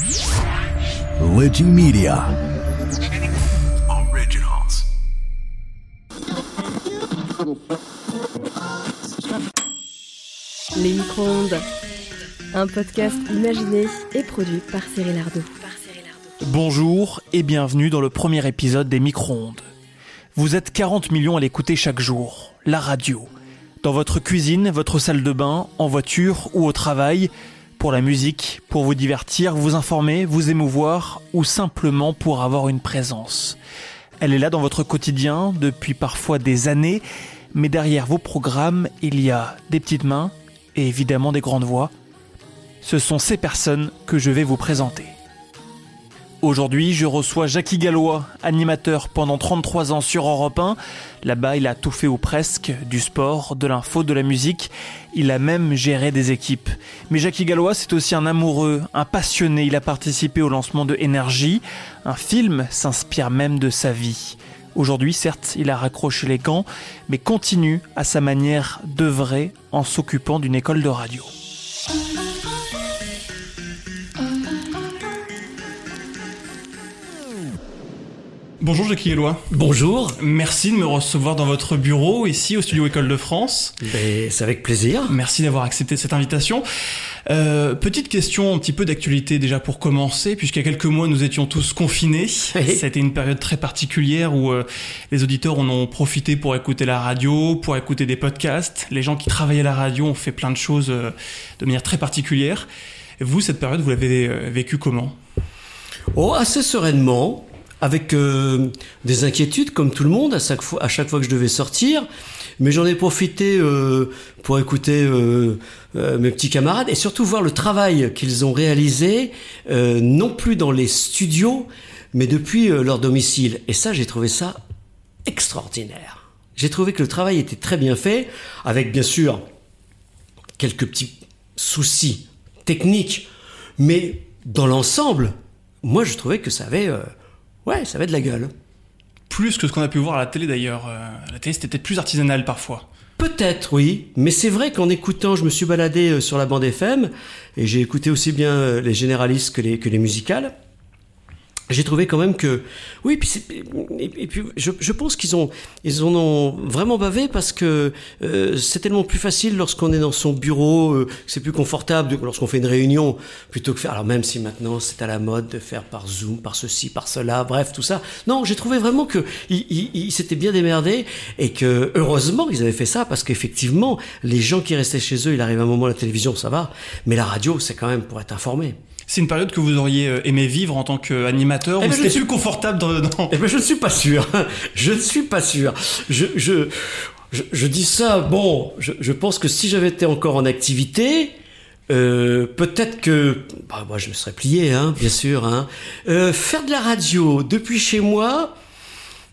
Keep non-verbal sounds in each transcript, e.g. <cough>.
Ligi Media. Originals. Les micro-ondes. Un podcast imaginé et produit par Cyril Ardo. Bonjour et bienvenue dans le premier épisode des micro-ondes. Vous êtes 40 millions à l'écouter chaque jour. La radio. Dans votre cuisine, votre salle de bain, en voiture ou au travail pour la musique, pour vous divertir, vous informer, vous émouvoir ou simplement pour avoir une présence. Elle est là dans votre quotidien depuis parfois des années, mais derrière vos programmes, il y a des petites mains et évidemment des grandes voix. Ce sont ces personnes que je vais vous présenter. Aujourd'hui, je reçois Jackie Gallois, animateur pendant 33 ans sur Europe 1. Là-bas, il a tout fait ou presque, du sport, de l'info, de la musique. Il a même géré des équipes. Mais Jackie Gallois, c'est aussi un amoureux, un passionné. Il a participé au lancement de Énergie. Un film s'inspire même de sa vie. Aujourd'hui, certes, il a raccroché les gants, mais continue à sa manière d'œuvrer en s'occupant d'une école de radio. Bonjour Jackie Eloi. Bonjour. Merci de me recevoir dans votre bureau ici au studio École de France. Ben, c'est avec plaisir. Merci d'avoir accepté cette invitation. Euh, petite question un petit peu d'actualité déjà pour commencer, puisqu'il y a quelques mois nous étions tous confinés. Oui. Ça a été une période très particulière où euh, les auditeurs en ont profité pour écouter la radio, pour écouter des podcasts. Les gens qui travaillaient à la radio ont fait plein de choses euh, de manière très particulière. Vous, cette période, vous l'avez euh, vécue comment? Oh, assez sereinement, avec euh, des inquiétudes comme tout le monde à chaque fois, à chaque fois que je devais sortir. Mais j'en ai profité euh, pour écouter euh, euh, mes petits camarades et surtout voir le travail qu'ils ont réalisé, euh, non plus dans les studios, mais depuis euh, leur domicile. Et ça, j'ai trouvé ça extraordinaire. J'ai trouvé que le travail était très bien fait, avec bien sûr quelques petits soucis techniques, mais dans l'ensemble, moi je trouvais que ça avait, ouais, ça avait de la gueule. Plus que ce qu'on a pu voir à la télé d'ailleurs. Euh, la télé, c'était peut-être plus artisanal parfois. Peut-être, oui, mais c'est vrai qu'en écoutant, je me suis baladé euh, sur la bande FM et j'ai écouté aussi bien euh, les généralistes que les, que les musicales. J'ai trouvé quand même que oui, puis et, et puis je, pense qu'ils ont ils en ont vraiment bavé parce que euh, c'est tellement plus facile lorsqu'on est dans son bureau, euh, c'est plus confortable lorsqu'on fait une réunion plutôt que faire. Alors même si maintenant c'est à la mode de faire par Zoom, par ceci, par cela, bref tout ça. Non, j'ai trouvé vraiment que ils s'étaient bien démerdés et que heureusement ils avaient fait ça parce qu'effectivement les gens qui restaient chez eux, il arrive un moment la télévision ça va, mais la radio c'est quand même pour être informé. C'est une période que vous auriez euh, aimé vivre en tant qu'animateur c'était suis- plus confortable dans, dans- Eh ben, je ne suis pas sûr. <laughs> Je ne suis pas sûr. Je, je, je, je dis ça, bon, je, je pense que si j'avais été encore en activité, euh, peut-être que, bah, moi, je me serais plié, hein, bien sûr. Hein. Euh, faire de la radio depuis chez moi,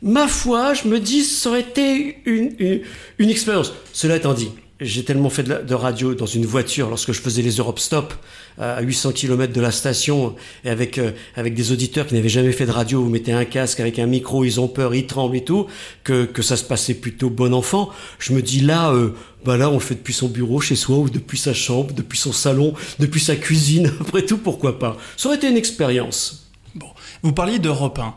ma foi, je me dis, ça aurait été une, une, une expérience. Cela étant dit, j'ai tellement fait de, la- de radio dans une voiture lorsque je faisais les Europe Stop à 800 km de la station et avec euh, avec des auditeurs qui n'avaient jamais fait de radio, vous mettez un casque avec un micro, ils ont peur, ils tremblent et tout, que que ça se passait plutôt bon enfant. Je me dis là, euh, bah là on le fait depuis son bureau chez soi ou depuis sa chambre, depuis son salon, depuis sa cuisine. <laughs> Après tout, pourquoi pas? Ça aurait été une expérience. Bon, vous parliez d'Europe 1.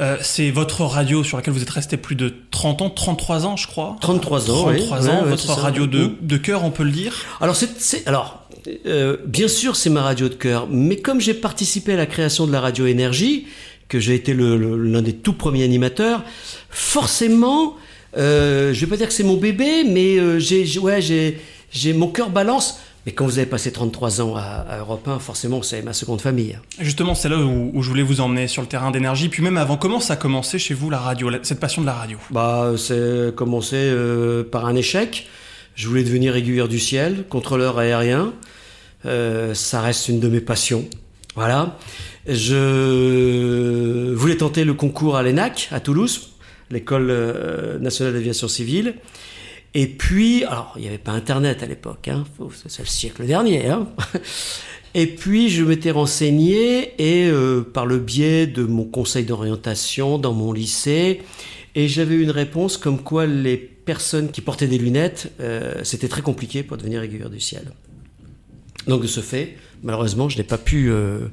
Euh, c'est votre radio sur laquelle vous êtes resté plus de 30 ans, 33 ans je crois 33 ans, oui. 33 Ouais, ans, votre ça. radio de, Mhm. de cœur on peut le dire Alors, c'est, c'est- alors euh, bien sûr, c'est ma radio de cœur, mais comme j'ai participé à la création de la radio Énergie, que j'ai été l'un des tout premiers animateurs, forcément, euh, je vais pas dire que c'est mon bébé, mais euh, j'ai, j'ai- ouais, j'ai, j'ai mon cœur balance. Mais quand vous avez passé 33 ans à, à Europe 1, forcément, c'est ma seconde famille. Justement, c'est là où, où je voulais vous emmener sur le terrain d'énergie. Puis même avant, comment ça a commencé chez vous la radio, la- cette passion de la radio? Bah, c'est commencé euh, par un échec. Je voulais devenir aiguilleur du ciel, contrôleur aérien. Euh, ça reste une de mes passions. Voilà. Je voulais tenter le concours à l'ENAC, à Toulouse, l'école euh, nationale d'aviation civile. Et puis, alors, il n'y avait pas Internet à l'époque, hein, c'est le siècle dernier. Hein. <laughs> Et puis, je m'étais renseigné et euh, par le biais de mon conseil d'orientation dans mon lycée, et j'avais eu une réponse comme quoi les personnes qui portaient des lunettes, c'était très compliqué pour devenir aiguilleur du ciel. Donc de ce fait, malheureusement, je n'ai pas pu euh,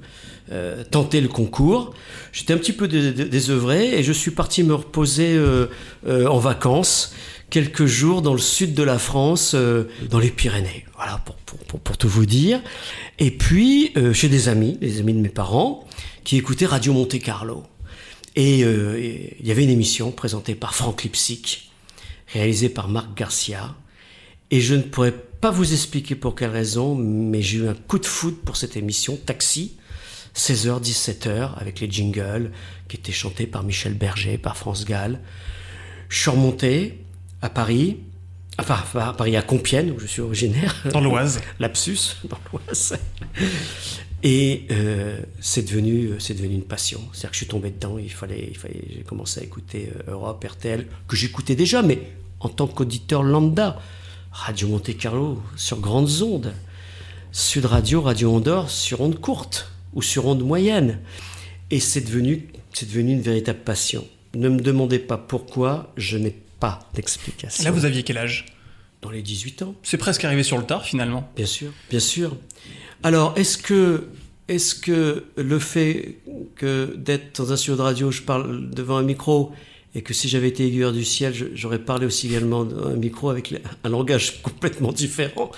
euh, tenter le concours. J'étais un petit peu dé- dé- désœuvré et je suis parti me reposer euh, en vacances quelques jours dans le sud de la France, dans les Pyrénées. Voilà, pour, pour, pour, pour tout vous dire. Et puis, chez des amis, les amis de mes parents, qui écoutaient Radio Monte Carlo. Et et il y avait une émission présentée par Franck Lipsic, réalisée par Marc Garcia. Et je ne pourrais pas vous expliquer pour quelle raison, mais j'ai eu un coup de foudre pour cette émission, Taxi, 16h, 17h, avec les jingles qui étaient chantés par Michel Berger, par France Gall. Je suis remonté à Paris, enfin à Paris, à Compiègne, où je suis originaire. Dans l'Oise. <laughs> Lapsus, dans l'Oise. Et euh, c'est devenu, c'est devenu une passion. C'est-à-dire que je suis tombé dedans. Il fallait, il fallait, j'ai commencé à écouter euh, Europe, RTL, que j'écoutais déjà, mais en tant qu'auditeur lambda. Radio Monte Carlo sur grandes ondes. Sud Radio, Radio Andorre sur ondes courtes ou sur ondes moyennes. Et c'est devenu, c'est devenu une véritable passion. Ne me demandez pas pourquoi, je n'ai pas d'explication. Là, vous aviez quel âge? Dans les 18 ans. C'est presque arrivé sur le tard, finalement. Bien sûr, bien sûr. Alors, est-ce que, est-ce que le fait que d'être dans un studio de radio, je parle devant un micro, et que si j'avais été aiguilleur du ciel, j'aurais parlé aussi également un micro avec un langage <laughs> complètement différent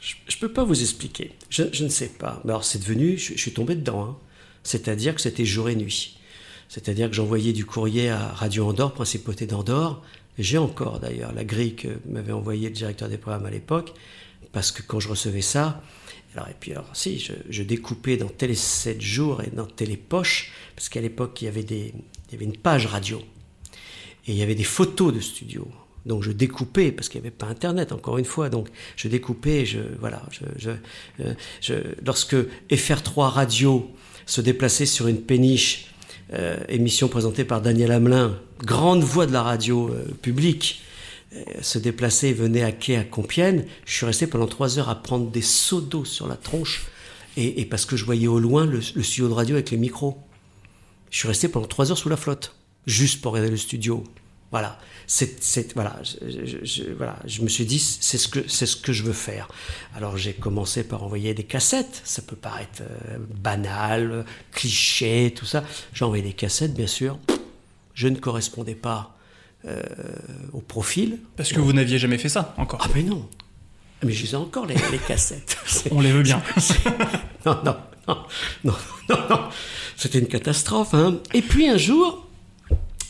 Je ne peux pas vous expliquer. Je, ne sais pas. Mais alors, c'est devenu, je, suis tombé dedans. hein. C'est-à-dire que c'était jour et nuit. C'est-à-dire que j'envoyais du courrier à Radio Andorre, Principauté d'Andorre. J'ai encore d'ailleurs la grille que m'avait envoyé le directeur des programmes à l'époque, parce que quand je recevais ça, alors, et puis alors, si, je, je découpais dans Télé 7 jours et dans Télé Poche, parce qu'à l'époque, il il y avait une page radio. Et il y avait des photos de studio. Donc je découpais, parce qu'il n'y avait pas Internet, encore une fois. Donc je découpais, je, voilà, je, je, euh, lorsque FR3 Radio se déplaçait sur une péniche, euh, émission présentée par Daniel Hamelin, grande voix de la radio euh, publique, euh, se déplaçait et venait à quai à Compiègne, je suis resté pendant trois heures à prendre des seaux d'eau sur la tronche, et, et parce que je voyais au loin le, le studio de radio avec les micros. Je suis resté pendant trois heures sous la flotte, juste pour regarder le studio. Voilà, c'est, voilà, je, je- je- voilà, je me suis dit, c'est ce que, c'est ce que je veux faire. Alors j'ai commencé par envoyer des cassettes. Ça peut paraître euh, banal, cliché, tout ça. J'ai envoyé des cassettes, bien sûr. Je ne correspondais pas euh, au profil. Parce que vous n'aviez jamais fait ça, encore. Ah mais non, mais je les ai encore les, les cassettes. <laughs> On les veut bien. non, non, non, non, non, non. C'était une catastrophe. Hein. Et puis un jour,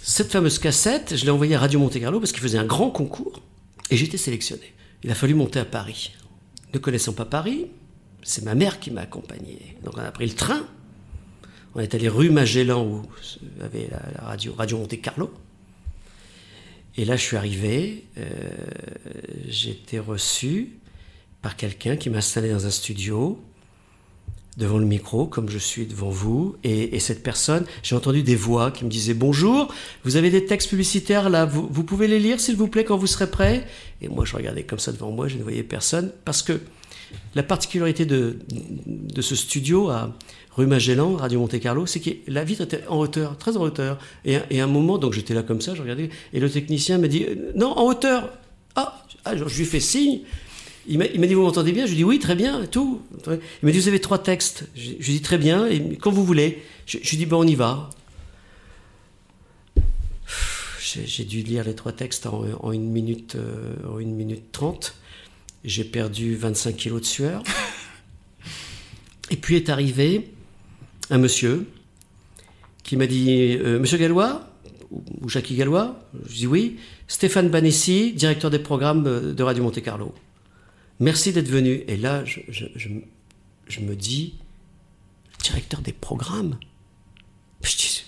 cette fameuse cassette, je l'ai envoyée à Radio Monte Carlo parce qu'il faisait un grand concours et j'étais sélectionné. Il a fallu monter à Paris. Ne connaissant pas Paris, c'est ma mère qui m'a accompagné. Donc on a pris le train. On est allé rue Magellan où avait la, radio, Radio Monte Carlo. Et là, je suis arrivé, euh, j'ai été reçu par quelqu'un qui m'a installé dans un studio devant le micro, comme je suis devant vous, et, et cette personne, j'ai entendu des voix qui me disaient bonjour, vous avez des textes publicitaires là, vous, pouvez les lire s'il vous plaît quand vous serez prêt Et moi je regardais comme ça devant moi, je ne voyais personne, parce que la particularité de, ce studio à rue Magellan, Radio Monte Carlo, c'est que la vitre était en hauteur, très en hauteur. Et à un moment, donc j'étais là comme ça, je regardais, et le technicien me dit euh, non, en hauteur. Ah, ah, je lui fais signe. Il m'a dit, vous m'entendez bien? Je lui ai dit, oui, très bien, tout. Il m'a dit, vous avez trois textes. Je, lui ai dit, très bien, et quand vous voulez. Je, je lui ai dit, ben, on y va. J'ai dû lire les trois textes en, en une minute, euh, en une minute trente. J'ai perdu 25 kilos de sueur. <laughs> Et puis est arrivé un monsieur qui m'a dit, euh, Monsieur Gallois, ou, ou Jackie Gallois? Je dis oui. Stéphane Banessi, directeur des programmes euh, de Radio Monte Carlo. Merci d'être venu. Et là, je, me dis, directeur des programmes c'est-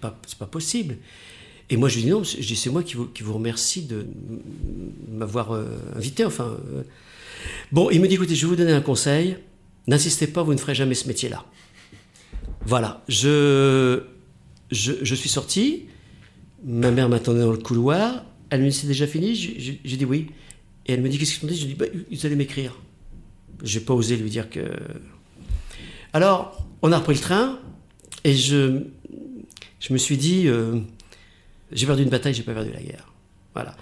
pas, possible. Et moi, je lui dis non, je dis, c'est moi qui vous, remercie de m'avoir euh, invité. Enfin, euh. Bon, il me dit, écoutez, je vais vous donner un conseil. N'insistez pas, vous ne ferez jamais ce métier-là. Voilà, je, je, suis sorti. Ma mère m'attendait dans le couloir. Elle me dit, c'est déjà fini? J'ai dit oui. Et elle me dit, qu'est-ce qu'ils t'ont dit? Je dis, bah, ils allaient m'écrire. J'ai pas osé lui dire que. Alors, on a repris le train et je, je me suis dit, euh, j'ai perdu une bataille, j'ai pas perdu la guerre. Voilà.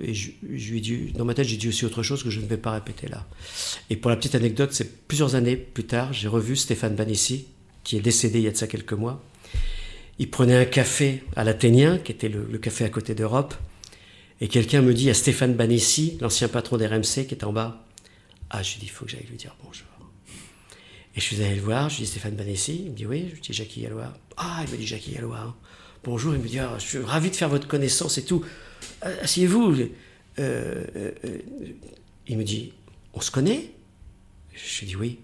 Et je, je lui ai dit, dans ma tête, j'ai dit aussi autre chose que je ne vais pas répéter là. Et pour la petite anecdote, c'est plusieurs années plus tard, j'ai revu Stéphane Banessi, qui est décédé il y a de ça quelques mois. Il prenait un café à l'Athénien, qui était le café à côté d'Europe. Et quelqu'un me dit à Stéphane Banessi, l'ancien patron d'RMC, qui est en bas, ah, je lui dis, il faut que j'aille lui dire bonjour. Et je suis allé le voir, je lui dis Stéphane Banessi, il me dit oui, je lui dis Jackie Gallois. Ah, il me dit Jackie Gallois. hein. Bonjour, il me dit, ah, je suis ravi de faire votre connaissance et tout. Ah, Asseyez-vous. Euh, euh, euh, il me dit, on se connaît? Je lui dis oui.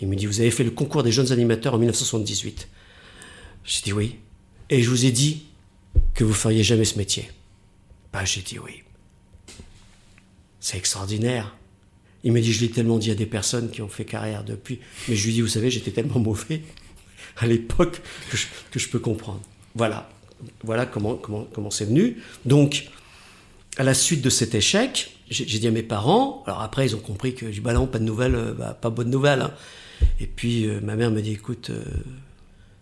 Il me dit, vous avez fait le concours des jeunes animateurs en 1978. J'ai dit oui. Et je vous ai dit que vous feriez jamais ce métier. Bah, j'ai dit oui. C'est extraordinaire. Il me dit, je l'ai tellement dit à des personnes qui ont fait carrière depuis. Mais je lui dis, vous savez, j'étais tellement mauvais <laughs> à l'époque que je, peux comprendre. Voilà. Voilà comment comment comment c'est venu. Donc, à la suite de cet échec, j'ai dit à mes parents. Alors après, ils ont compris que je dis, bah non, pas de nouvelles, euh, bah, pas bonne nouvelle. hein. Et puis euh, ma mère me dit, écoute, euh,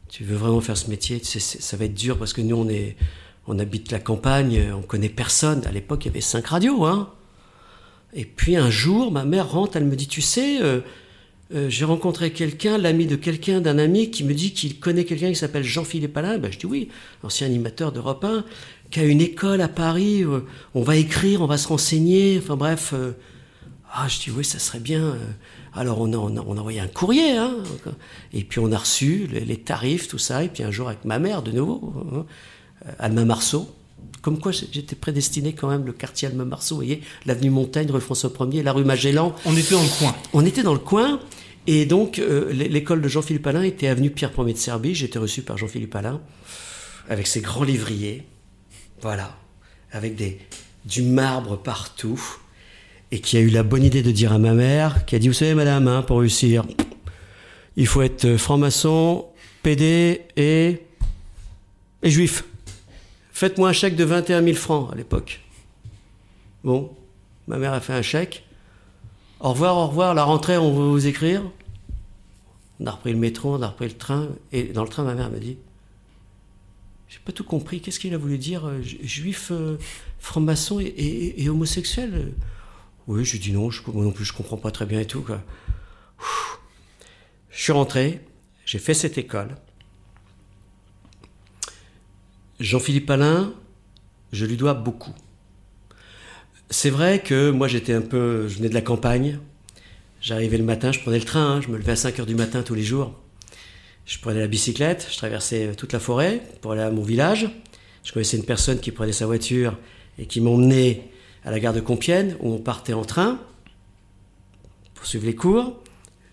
tu veux vraiment faire ce métier, ça va être dur parce que nous, on est, on habite la campagne, on connaît personne. À l'époque, il y avait cinq radios, hein. Et puis un jour, ma mère rentre, elle me dit, tu sais, euh, euh, j'ai rencontré quelqu'un, l'ami de quelqu'un, d'un ami, qui me dit qu'il connaît quelqu'un qui s'appelle Jean-Philippe Alain. Ben, je dis oui, ancien animateur d'Europe 1, qui a une école à Paris, euh, on va écrire, on va se renseigner, enfin bref. euh, ah, je dis oui, ça serait bien. euh. Alors on a, envoyé un courrier, hein, et puis on a reçu les, les tarifs, tout ça, et puis un jour avec ma mère, de nouveau, hein, euh, Alma Marceau, comme quoi j'étais prédestiné quand même, le quartier Alma Marceau, vous voyez, l'avenue Montaigne, rue François 1er, la rue Magellan. On était dans le coin. On était dans le coin, et donc euh, l'é- l'école de Jean-Philippe Alain était avenue Pierre Ier de Serbie. J'étais reçu par Jean-Philippe Alain, avec ses grands lévriers, voilà, avec des, du marbre partout, et qui a eu la bonne idée de dire à ma mère, qui a dit, vous savez madame, hein, pour réussir, il faut être euh, franc-maçon, PD et, et juif. Faites-moi un chèque de 21 000 francs à l'époque. Bon, ma mère a fait un chèque. Au revoir, au revoir, la rentrée, on va vous écrire. On a repris le métro, on a repris le train. Et dans le train, ma mère me dit J'ai pas tout compris. Qu'est-ce qu'il a voulu dire euh, ju- Juif, euh, franc-maçon et, homosexuel? Oui, je dis non, je, moi non plus, je comprends pas très bien et tout. Je suis rentré, j'ai fait cette école. Jean-Philippe Alain, je lui dois beaucoup. C'est vrai que moi j'étais un peu, je venais de la campagne. J'arrivais le matin, je prenais le train, hein, je me levais à 5 heures du matin tous les jours. Je prenais la bicyclette, je traversais toute la forêt pour aller à mon village. Je connaissais une personne qui prenait sa voiture et qui m'emmenait à la gare de Compiègne où on partait en train pour suivre les cours.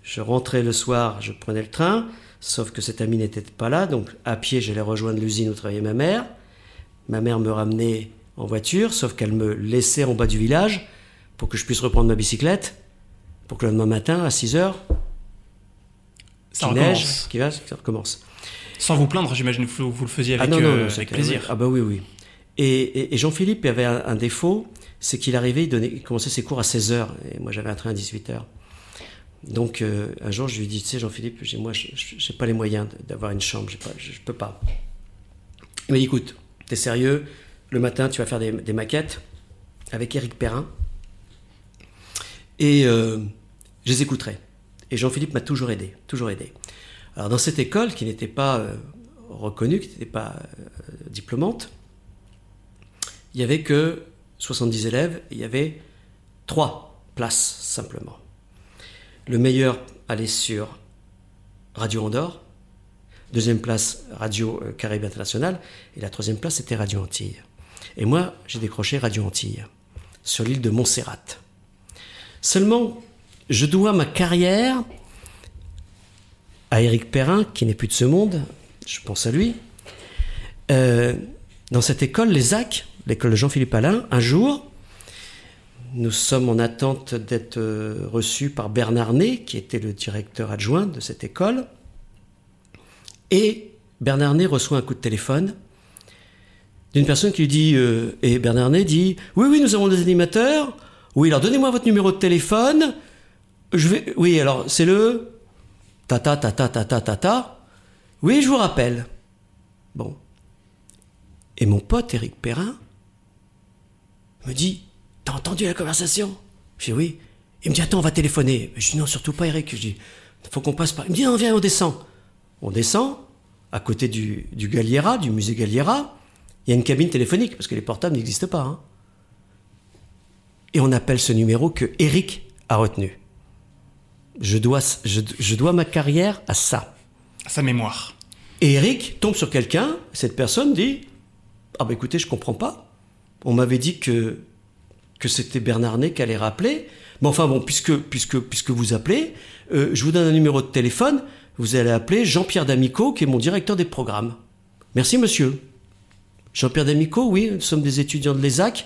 Je rentrais le soir, je prenais le train, sauf que cet ami n'était pas là, donc à pied j'allais rejoindre l'usine où travaillait ma mère. Ma mère me ramenait en voiture, sauf qu'elle me laissait en bas du village pour que je puisse reprendre ma bicyclette, pour que le lendemain matin, à 6 heures, Ça qu'il neige, qu'il va, ça recommence. Sans vous plaindre, j'imagine que vous, le faisiez avec, ah non, non, euh, avec plaisir. Ah bah oui, oui. Et, et- et Jean-Philippe avait un, un défaut, c'est qu'il arrivait, il, donnait, il commençait ses cours à 16h, et moi j'avais un train à 18h. Donc euh, un jour, je lui ai dit, tu sais Jean-Philippe, moi je n'ai pas les moyens d'avoir une chambre, je ne peux pas. Il m'a dit, écoute, t'es sérieux, le matin tu vas faire des, maquettes avec Éric Perrin, et euh, je les écouterai. Et Jean-Philippe m'a toujours aidé, toujours aidé. Alors dans cette école qui n'était pas euh, reconnue, qui n'était pas diplômante, il n'y avait que 70 élèves, il y avait trois places simplement. Le meilleur allait sur Radio Andorre, deuxième place Radio euh, Caraïbes International, et la troisième place c'était Radio Antilles. Et moi, j'ai décroché Radio Antilles, sur l'île de Montserrat. Seulement, je dois ma carrière à Éric Perrin, qui n'est plus de ce monde, je pense à lui. Euh, dans cette école, les AC, l'école de Jean-Philippe Alain, un jour, nous sommes en attente d'être euh, reçus par Bernard Ney, qui était le directeur adjoint de cette école. Et Bernard Ney reçoit un coup de téléphone d'une personne qui lui dit, euh, et Bernard Ney dit, oui, oui, nous avons des animateurs. Oui, alors donnez-moi votre numéro de téléphone. Je vais, oui, alors c'est le ta ta ta ta ta ta ta ta. Oui, je vous rappelle. Bon. Et mon pote Éric Perrin me dit T'as entendu la conversation? Je dis Oui. Il me dit Attends, on va téléphoner. Je dis Non, surtout pas, Eric. Je dis Faut qu'on passe par. Il me dit Non, viens, on descend. On descend, à côté du, du Galliera, du musée Galliera. Il y a une cabine téléphonique, parce que les portables n'existent pas. hein. Et on appelle ce numéro que Eric a retenu. Je dois, je, je dois ma carrière à ça. À sa mémoire. Et Eric tombe sur quelqu'un, cette personne dit Ah bah écoutez, je comprends pas. On m'avait dit que, que c'était Bernard Ney qui allait rappeler. Mais enfin bon, puisque, puisque, vous appelez, euh, je vous donne un numéro de téléphone. Vous allez appeler Jean-Pierre D'Amico, qui est mon directeur des programmes. Merci monsieur. Jean-Pierre D'Amico, oui, nous sommes des étudiants de l'ESAC.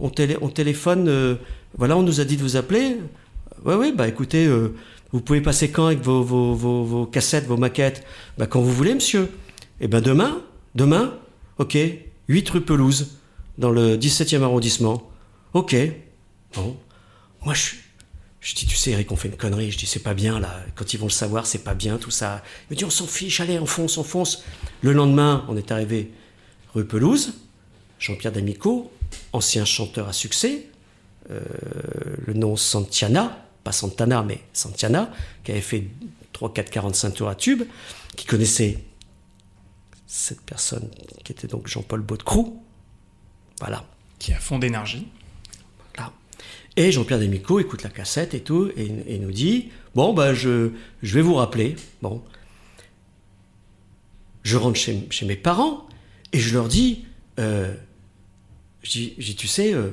On, télé- on téléphone, euh, voilà, on nous a dit de vous appeler. Oui, oui, bah écoutez, euh, vous pouvez passer quand avec vos cassettes, vos maquettes? Bah quand vous voulez, monsieur. Eh ben demain, demain, ok, 8 rue Pelouse, dans le 17e arrondissement. Ok, bon. Moi, je, je dis, tu sais, Eric, on fait une connerie. Je dis, c'est pas bien, là. Quand ils vont le savoir, c'est pas bien, tout ça. Il me dit, on s'en fiche, allez, on fonce, on fonce. Le lendemain, on est arrivé rue Pelouse. Jean-Pierre D'Amico, ancien chanteur à succès, euh, le nom Santiana, pas Santana, mais Santiana, qui avait fait 3, 4, 45 tours à tube, qui connaissait cette personne qui était donc Jean-Paul Baudecroux. Voilà. Qui a fond d'énergie. Et Jean-Pierre Demico écoute la cassette et tout, et, nous dit Bon, bah, je, je vais vous rappeler. Bon. Je rentre chez, chez mes parents et je leur dis euh, je Tu sais, euh,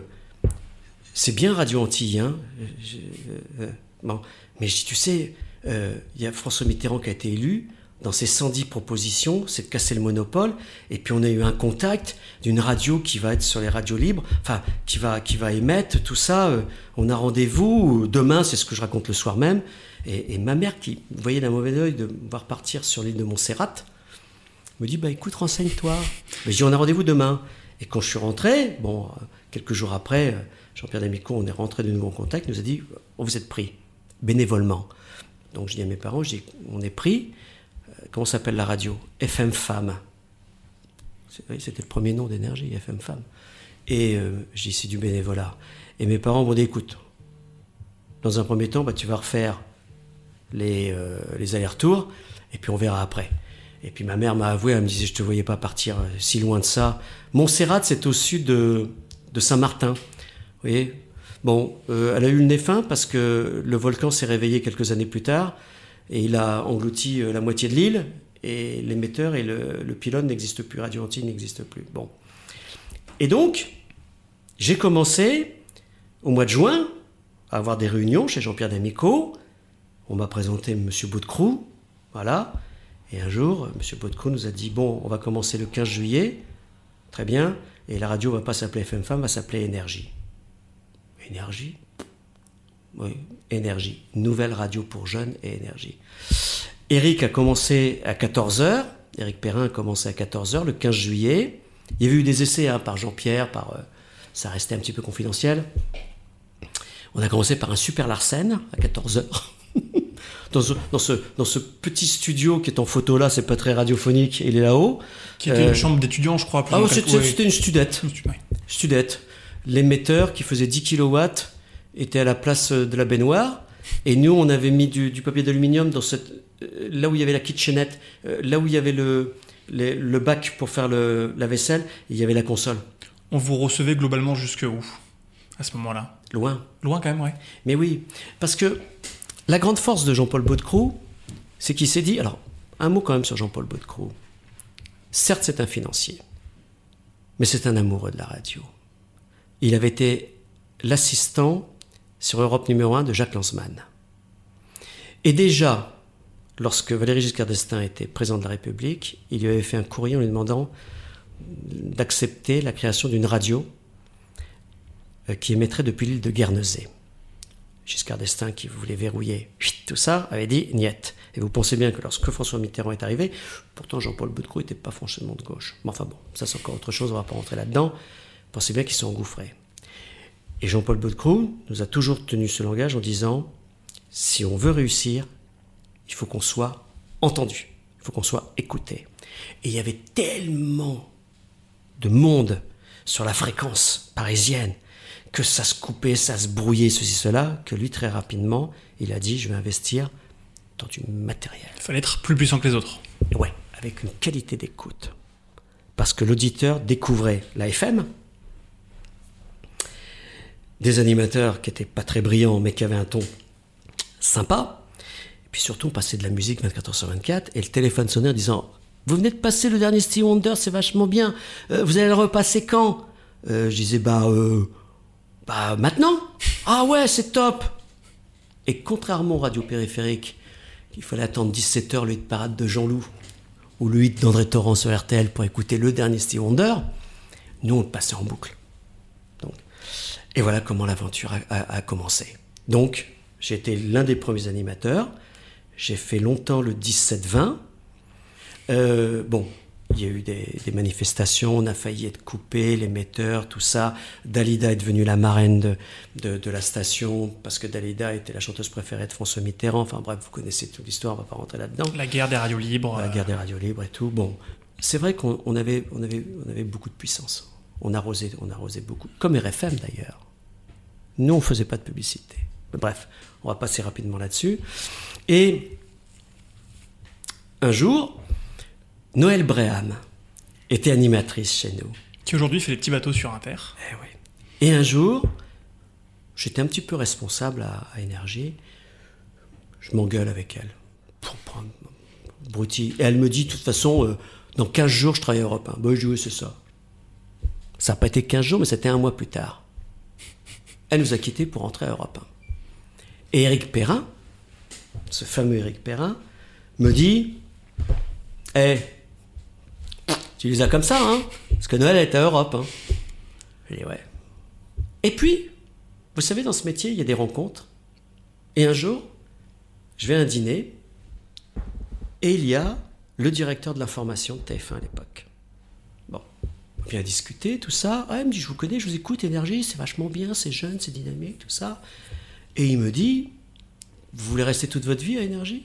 c'est bien Radio Antilles, hein, euh, bon. mais je dis, tu sais, il y a François Mitterrand qui a été élu. Dans ses 110 propositions, c'est de casser le monopole. Et puis on a eu un contact d'une radio qui va être sur les radios libres, enfin qui va qui va émettre tout ça. euh, on a rendez-vous demain, c'est ce que je raconte le soir même. Et, ma mère qui voyait d'un mauvais œil de me voir partir sur l'île de Montserrat, me dit bah écoute renseigne-toi. Mais dis on a rendez-vous demain. Et quand je suis rentré, bon euh, quelques jours après, euh, Jean-Pierre D'Amico, on est rentré de nouveau en contact, nous a dit oh, vous êtes pris bénévolement. Donc je dis à mes parents, je on est pris. Euh, Comment s'appelle la radio? FM Femme. C'était le premier nom d'énergie, FM Femme. Et je dis c'est du bénévolat. Et mes parents m'ont dit écoute, dans un premier temps, bah, tu vas refaire les, euh, les allers-retours, et puis on verra après. Et puis ma mère m'a avoué, elle me disait, je te voyais pas partir euh, si loin de ça. Montserrat, c'est au sud de, de Saint-Martin. Vous voyez? Bon, elle a eu le nez fin parce que le volcan s'est réveillé quelques années plus tard, et il a englouti euh, la moitié de l'île, et l'émetteur et le, pylône n'existent plus, Radio Antilles n'existe plus. Bon. Et donc, j'ai commencé au mois de juin à avoir des réunions chez Jean-Pierre D'Amico. On m'a présenté M. Baudecroux, voilà. Et un jour, M. Baudecroux nous a dit Bon, on va commencer le 15 juillet, très bien, et la radio va pas s'appeler FM Femme, va s'appeler Énergie. Énergie? Oui, Énergie. Nouvelle radio pour jeunes et énergie. Eric a commencé à 14h, Eric Perrin a commencé à 14h le 15 juillet. Il y avait eu des essais hein, par Jean-Pierre, par, euh, ça restait un petit peu confidentiel. On a commencé par un super Larsen à 14h. <laughs> dans, ce, dans, ce, dans ce petit studio qui est en photo là, c'est pas très radiophonique, il est là-haut. Qui était Euh, une chambre d'étudiants, je crois. plus Ah, ouais, c'était une studette. Ouais. Studette. L'émetteur qui faisait 10 kW était à la place de la baignoire. Et nous, on avait mis du, du papier d'aluminium dans cette, euh, là où il y avait la kitchenette, euh, là où il y avait le, les- le bac pour faire le, la vaisselle, il y avait la console. On vous recevait globalement jusque où À ce moment-là? Loin. Loin quand même, ouais. Mais oui, parce que la grande force de Jean-Paul Baudecroux, c'est qu'il s'est dit. Alors, un mot quand même sur Jean-Paul Baudecroux. Certes, c'est un financier, mais c'est un amoureux de la radio. Il avait été l'assistant sur Europe numéro 1 de Jacques Lanzmann. Et déjà, lorsque Valéry Giscard d'Estaing était président de la République, il lui avait fait un courrier en lui demandant d'accepter la création d'une radio euh, qui émettrait depuis l'île de Guernesey. Giscard d'Estaing, qui voulait verrouiller tout ça, avait dit niet. Et vous pensez bien que lorsque François Mitterrand est arrivé, pourtant Jean-Paul Baudecroux n'était pas franchement de gauche. Mais enfin bon, ça c'est encore autre chose, on ne va pas rentrer là-dedans. Pensez bien qu'ils sont engouffrés. Et Jean-Paul Baudecroux nous a toujours tenu ce langage en disant si on veut réussir, il faut qu'on soit entendu, il faut qu'on soit écouté. Et il y avait tellement de monde sur la fréquence parisienne que ça se coupait, ça se brouillait, ceci, cela, que lui, très rapidement, il a dit, je vais investir dans du matériel. Il fallait être plus puissant que les autres. Ouais, avec une qualité d'écoute. Parce que l'auditeur découvrait la FM, des animateurs qui étaient pas très brillants, mais qui avaient un ton sympa, et puis surtout on passait de la musique 24 h sur 24, et le téléphone sonnait en disant Vous venez de passer le dernier Steve Wonder, c'est vachement bien, Euh, vous allez le repasser quand? Euh, Je disais Bah, euh, bah maintenant. <laughs> Ah ouais, c'est top Et contrairement aux radios périphériques, il fallait attendre 17h le hit parade de Jean-Loup ou le hit d'André Torrent sur RTL pour écouter le dernier Steve Wonder, nous on passait en boucle. Et voilà comment l'aventure a, a- a commencé. Donc, j'ai été l'un des premiers animateurs. J'ai fait longtemps le 17-20. Euh, bon, il y a eu des, des manifestations, on a failli être coupé, l'émetteur, tout ça. Dalida est devenue la marraine de, de- de la station parce que Dalida était la chanteuse préférée de François Mitterrand. Enfin bref, vous connaissez toute l'histoire, on va pas rentrer là-dedans. La guerre des radios libres. La euh, guerre des radios libres et tout. Bon, c'est vrai qu'on on avait, on avait, on avait beaucoup de puissance. On arrosait, on arrosait beaucoup. Comme RFM d'ailleurs. Nous, on faisait pas de publicité. Mais bref, on va passer rapidement là-dessus. Et un jour, Noël Bréham était animatrice chez nous. Qui aujourd'hui fait les petits bateaux sur Inter. Eh oui. Et un jour, j'étais un petit peu responsable à, à Énergie. Je m'engueule avec elle. Pour prendre Bruti. Et elle me dit, de toute façon, euh, dans 15 jours, je travaille à Europe 1. Bah, je dis, oui, c'est ça. Ça n'a pas été 15 jours, mais c'était un mois plus tard. Elle nous a quittés pour rentrer à Europe 1. Et Éric Perrin, ce fameux Éric Perrin, me dit, Eh, tu dis ça comme ça, hein Parce que Noël est à Europe, hein je dis ouais. Et puis, vous savez, dans ce métier, il y a des rencontres. Et un jour, je vais à un dîner, et il y a le directeur de l'information de TF1 à l'époque. On vient discuter, tout ça. Ah, il me dit, je vous connais, je vous écoute, Énergie, c'est vachement bien, c'est jeune, c'est dynamique, tout ça. Et il me dit, vous voulez rester toute votre vie à Énergie?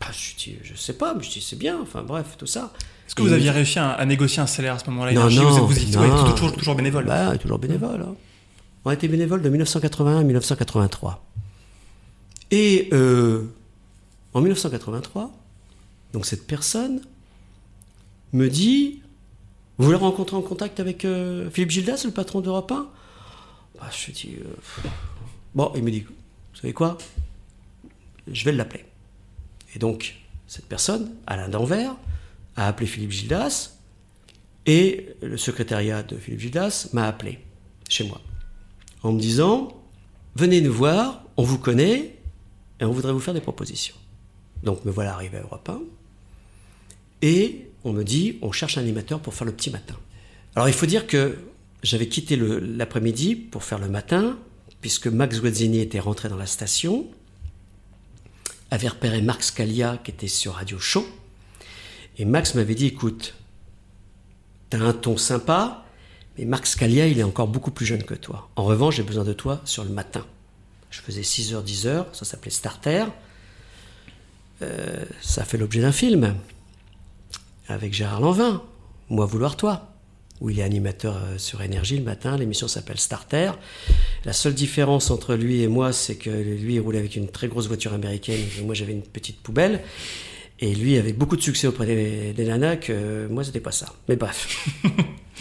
Bah, Je dis, je sais pas, mais je dis, c'est bien, enfin bref, tout ça. Est-ce que vous aviez réussi à, à négocier un salaire à ce moment-là? Non, non, Vous, vous ouais, non. toujours, toujours bénévole. Bah, toujours bénévole. hein. On a été bénévole de 1981 à 1983. Et euh, en 1983, donc cette personne me dit Vous voulez rentrer en contact avec euh, Philippe Gildas, le patron d'Europe 1 bah, Je dis euh. Bon, il me dit Vous savez quoi? Je vais l'appeler. Et donc, cette personne, Alain Danvers, a appelé Philippe Gildas et le secrétariat de Philippe Gildas m'a appelé chez moi en me disant Venez nous voir, on vous connaît et on voudrait vous faire des propositions. Donc me voilà arrivé à Europe 1 et on me dit On cherche un animateur pour faire le petit matin. Alors il faut dire que j'avais quitté l'après-midi pour faire le matin, puisque Max Guazzini était rentré dans la station, avait repéré Marc Scalia qui était sur Radio Show. Et Max m'avait dit écoute, t'as un ton sympa, mais Marc Scalia, il est encore beaucoup plus jeune que toi. En revanche, j'ai besoin de toi sur le matin. Je faisais 6h, 10h, ça s'appelait Starter. Euh, ça fait l'objet d'un film avec Gérard Lanvin, Moi vouloir toi, où il est animateur euh, sur Énergie le matin. L'émission s'appelle Starter. La seule différence entre lui et moi, c'est que lui, il roulait avec une très grosse voiture américaine et moi, j'avais une petite poubelle. Et lui avait beaucoup de succès auprès des, des nanas que euh, moi, c'était pas ça. Mais bref.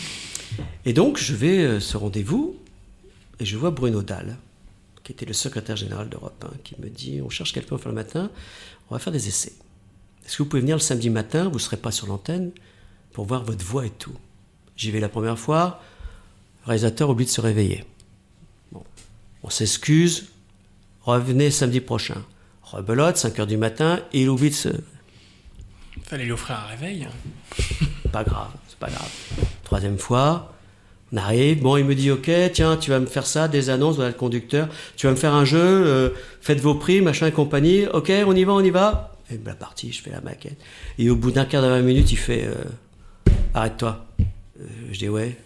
<laughs> et donc, je vais à ce rendez-vous et je vois Bruno Dalle, qui était le secrétaire général d'Europe 1, qui me dit On cherche quelqu'un pour le matin, on va faire des essais. Est-ce que vous pouvez venir le samedi matin Vous ne serez pas sur l'antenne pour voir votre voix et tout? J'y vais la première fois, le réalisateur oublie de se réveiller. Bon, on s'excuse, revenez samedi prochain. Rebelote, 5 heures du matin, et il oublie de se. Fallait lui offrir un réveil. <laughs> Pas grave, c'est pas grave. Troisième fois, on arrive, bon, il me dit, ok, tiens, tu vas me faire ça, des annonces, voilà le conducteur, tu vas me faire un jeu, euh, faites vos prix, machin et compagnie, ok, on y va, on y va. Et la partie, je fais la maquette. Et au bout d'un quart de 20 minutes, il fait, euh, arrête-toi. Euh, je dis, ouais.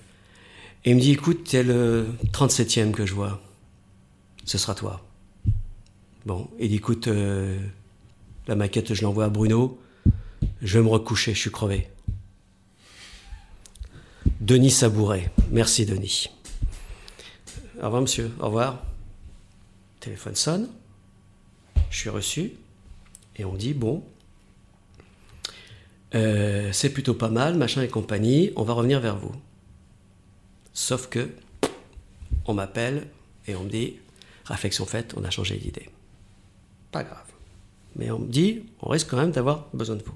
Et il me dit, écoute, t'es le 37e que je vois. Ce sera toi. Bon, il dit, écoute, euh, la maquette, je l'envoie à Bruno. Je vais me recoucher, je suis crevé. Denis Sabouret. Merci, Denis. au revoir monsieur, au revoir. téléphone sonne, je suis reçu, et on dit, bon, euh, c'est plutôt pas mal, machin et compagnie, on va revenir vers vous. Sauf que, on m'appelle et on me dit, réflexion faite, on a changé d'idée. Pas grave. Mais on me dit, on risque quand même d'avoir besoin de vous.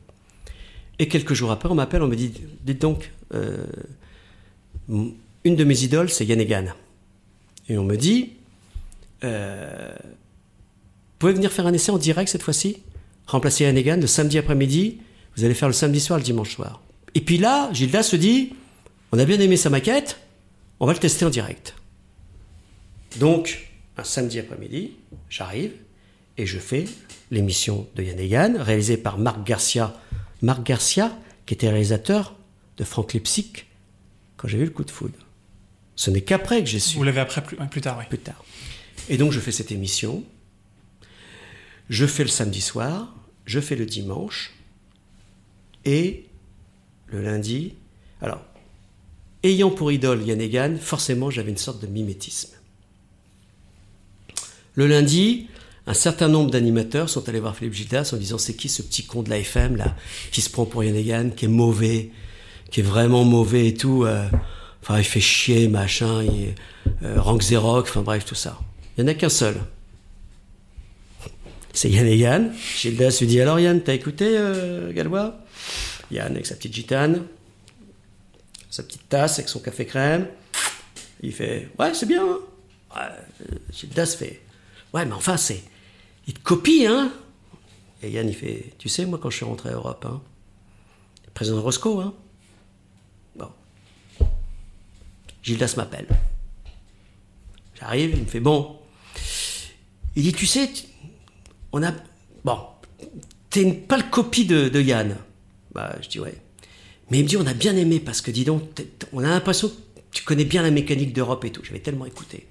Et quelques jours après, on m'appelle, on me dit, dites donc, euh, une de mes idoles, c'est Yann. Et on me dit, euh, vous pouvez venir faire un essai en direct cette fois-ci? Remplacer Yann Egan le samedi après-midi, vous allez faire le samedi soir, le dimanche soir. Et puis là, Gilda se dit, on a bien aimé sa maquette, on va le tester en direct. Donc, un samedi après-midi, j'arrive et je fais l'émission de Yann Egan, réalisée par Marc Garcia. Marc Garcia, qui était réalisateur de Franck Lipsic quand j'ai eu le coup de foudre. Ce n'est qu'après que j'ai su. Vous l'avez après plus, plus tard, oui. Plus tard. Et donc je fais cette émission. Je fais le samedi soir, je fais le dimanche et le lundi. Alors, ayant pour idole Yann Egan, forcément j'avais une sorte de mimétisme. Le lundi, un certain nombre d'animateurs sont allés voir Philippe Gildas en disant c'est qui ce petit con de la FM là qui se prend pour Yann Egan, qui est mauvais, qui est vraiment mauvais et tout. euh, enfin, il fait chier, machin, il euh, rank Xerox, enfin bref, tout ça. Il n'y en a qu'un seul. C'est Yann Egan. Gildas lui dit alors Yann, t'as écouté euh, Galois Yann avec sa petite gitane, sa petite tasse avec son café crème. Il fait ouais c'est bien. Hein Gildas fait ouais mais enfin c'est il te copie hein. Et Yann il fait tu sais moi quand je suis rentré à Europe hein, président Roscoe hein. Bon. Gildas m'appelle. J'arrive, il me fait bon. Il dit tu sais on a bon t'es une pâle copie de, de Yann. Bah je dis ouais. Mais il me dit on a bien aimé parce que dis donc on a l'impression que tu connais bien la mécanique d'Europe et tout. J'avais tellement écouté.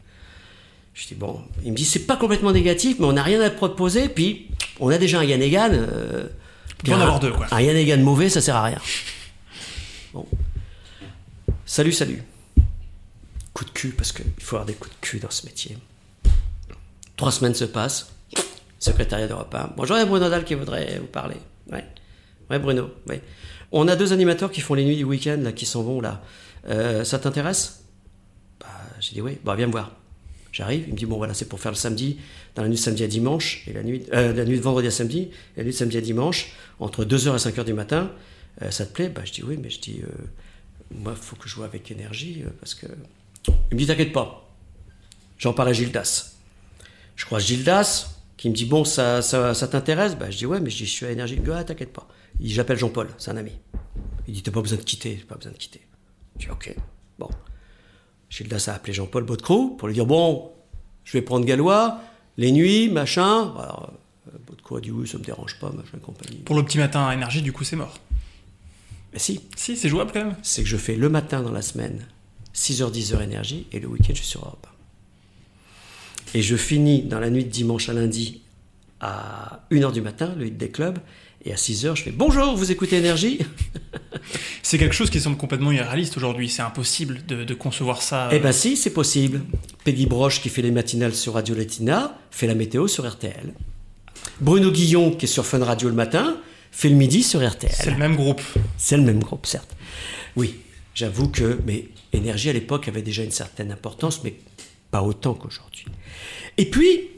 Je dis bon, il me dit c'est pas complètement négatif, mais on n'a rien à proposer. Puis on a déjà un Yann Egan. Euh, peut en un- avoir deux, quoi. Un Yann Egan mauvais, ça sert à rien. Bon. Salut, salut. Coup de cul, parce qu'il faut avoir des coups de cul dans ce métier. Trois semaines se passent. Secrétariat d'Europe 1. Bonjour, il y a Bruno Dalle qui voudrait vous parler. Ouais. Ouais, Bruno. Ouais. On a deux animateurs qui font les nuits du week-end, là, qui s'en vont, là. Euh, ça t'intéresse? Bah, J'ai dit oui. Bah, viens me voir. J'arrive, il me dit bon voilà, c'est pour faire le samedi, dans la nuit de samedi à dimanche, et la nuit, euh, la nuit de vendredi à samedi, et la nuit de samedi à dimanche, entre 2h et 5h du matin. Euh, ça te plaît? Bah je dis oui, mais je dis, moi, il faut que je joue avec énergie, parce que... Il me dit t'inquiète pas, j'en parle à Gildas. Je crois Gildas, qui me dit bon, ça, ça, ça t'intéresse? Bah je dis ouais, mais je dis je suis à énergie. Il me dit ah, t'inquiète pas. J'appelle Jean-Paul, c'est un ami. Il dit t'as pas besoin de quitter, t'as pas besoin de quitter. Je dis ok, bon. Gildas a appelé Jean-Paul Baudecroux pour lui dire bon, je vais prendre Gallois, les nuits, machin. Alors, euh, Baudecroux a dit oui, ça me dérange pas, machin compagnie. Pour le petit matin à énergie, du coup, c'est mort. Mais si, Si, c'est jouable quand même. c'est que je fais le matin dans la semaine 6h, 10h énergie et le week-end je suis sur Europe 1. Et je finis dans la nuit de dimanche à lundi à 1h du matin, le hit des clubs, et à 6h je fais bonjour, vous écoutez énergie? <laughs> C'est quelque chose qui semble complètement irréaliste aujourd'hui. C'est impossible de, de concevoir ça. Eh ben si, c'est possible. Peggy Broche qui fait les matinales sur Radio Latina fait la météo sur RTL. Bruno Guillon qui est sur Fun Radio le matin fait le midi sur RTL. c'est le même groupe. C'est le même groupe, certes. Oui, j'avoue que mais énergie à l'époque avait déjà une certaine importance, mais pas autant qu'aujourd'hui. Et puis,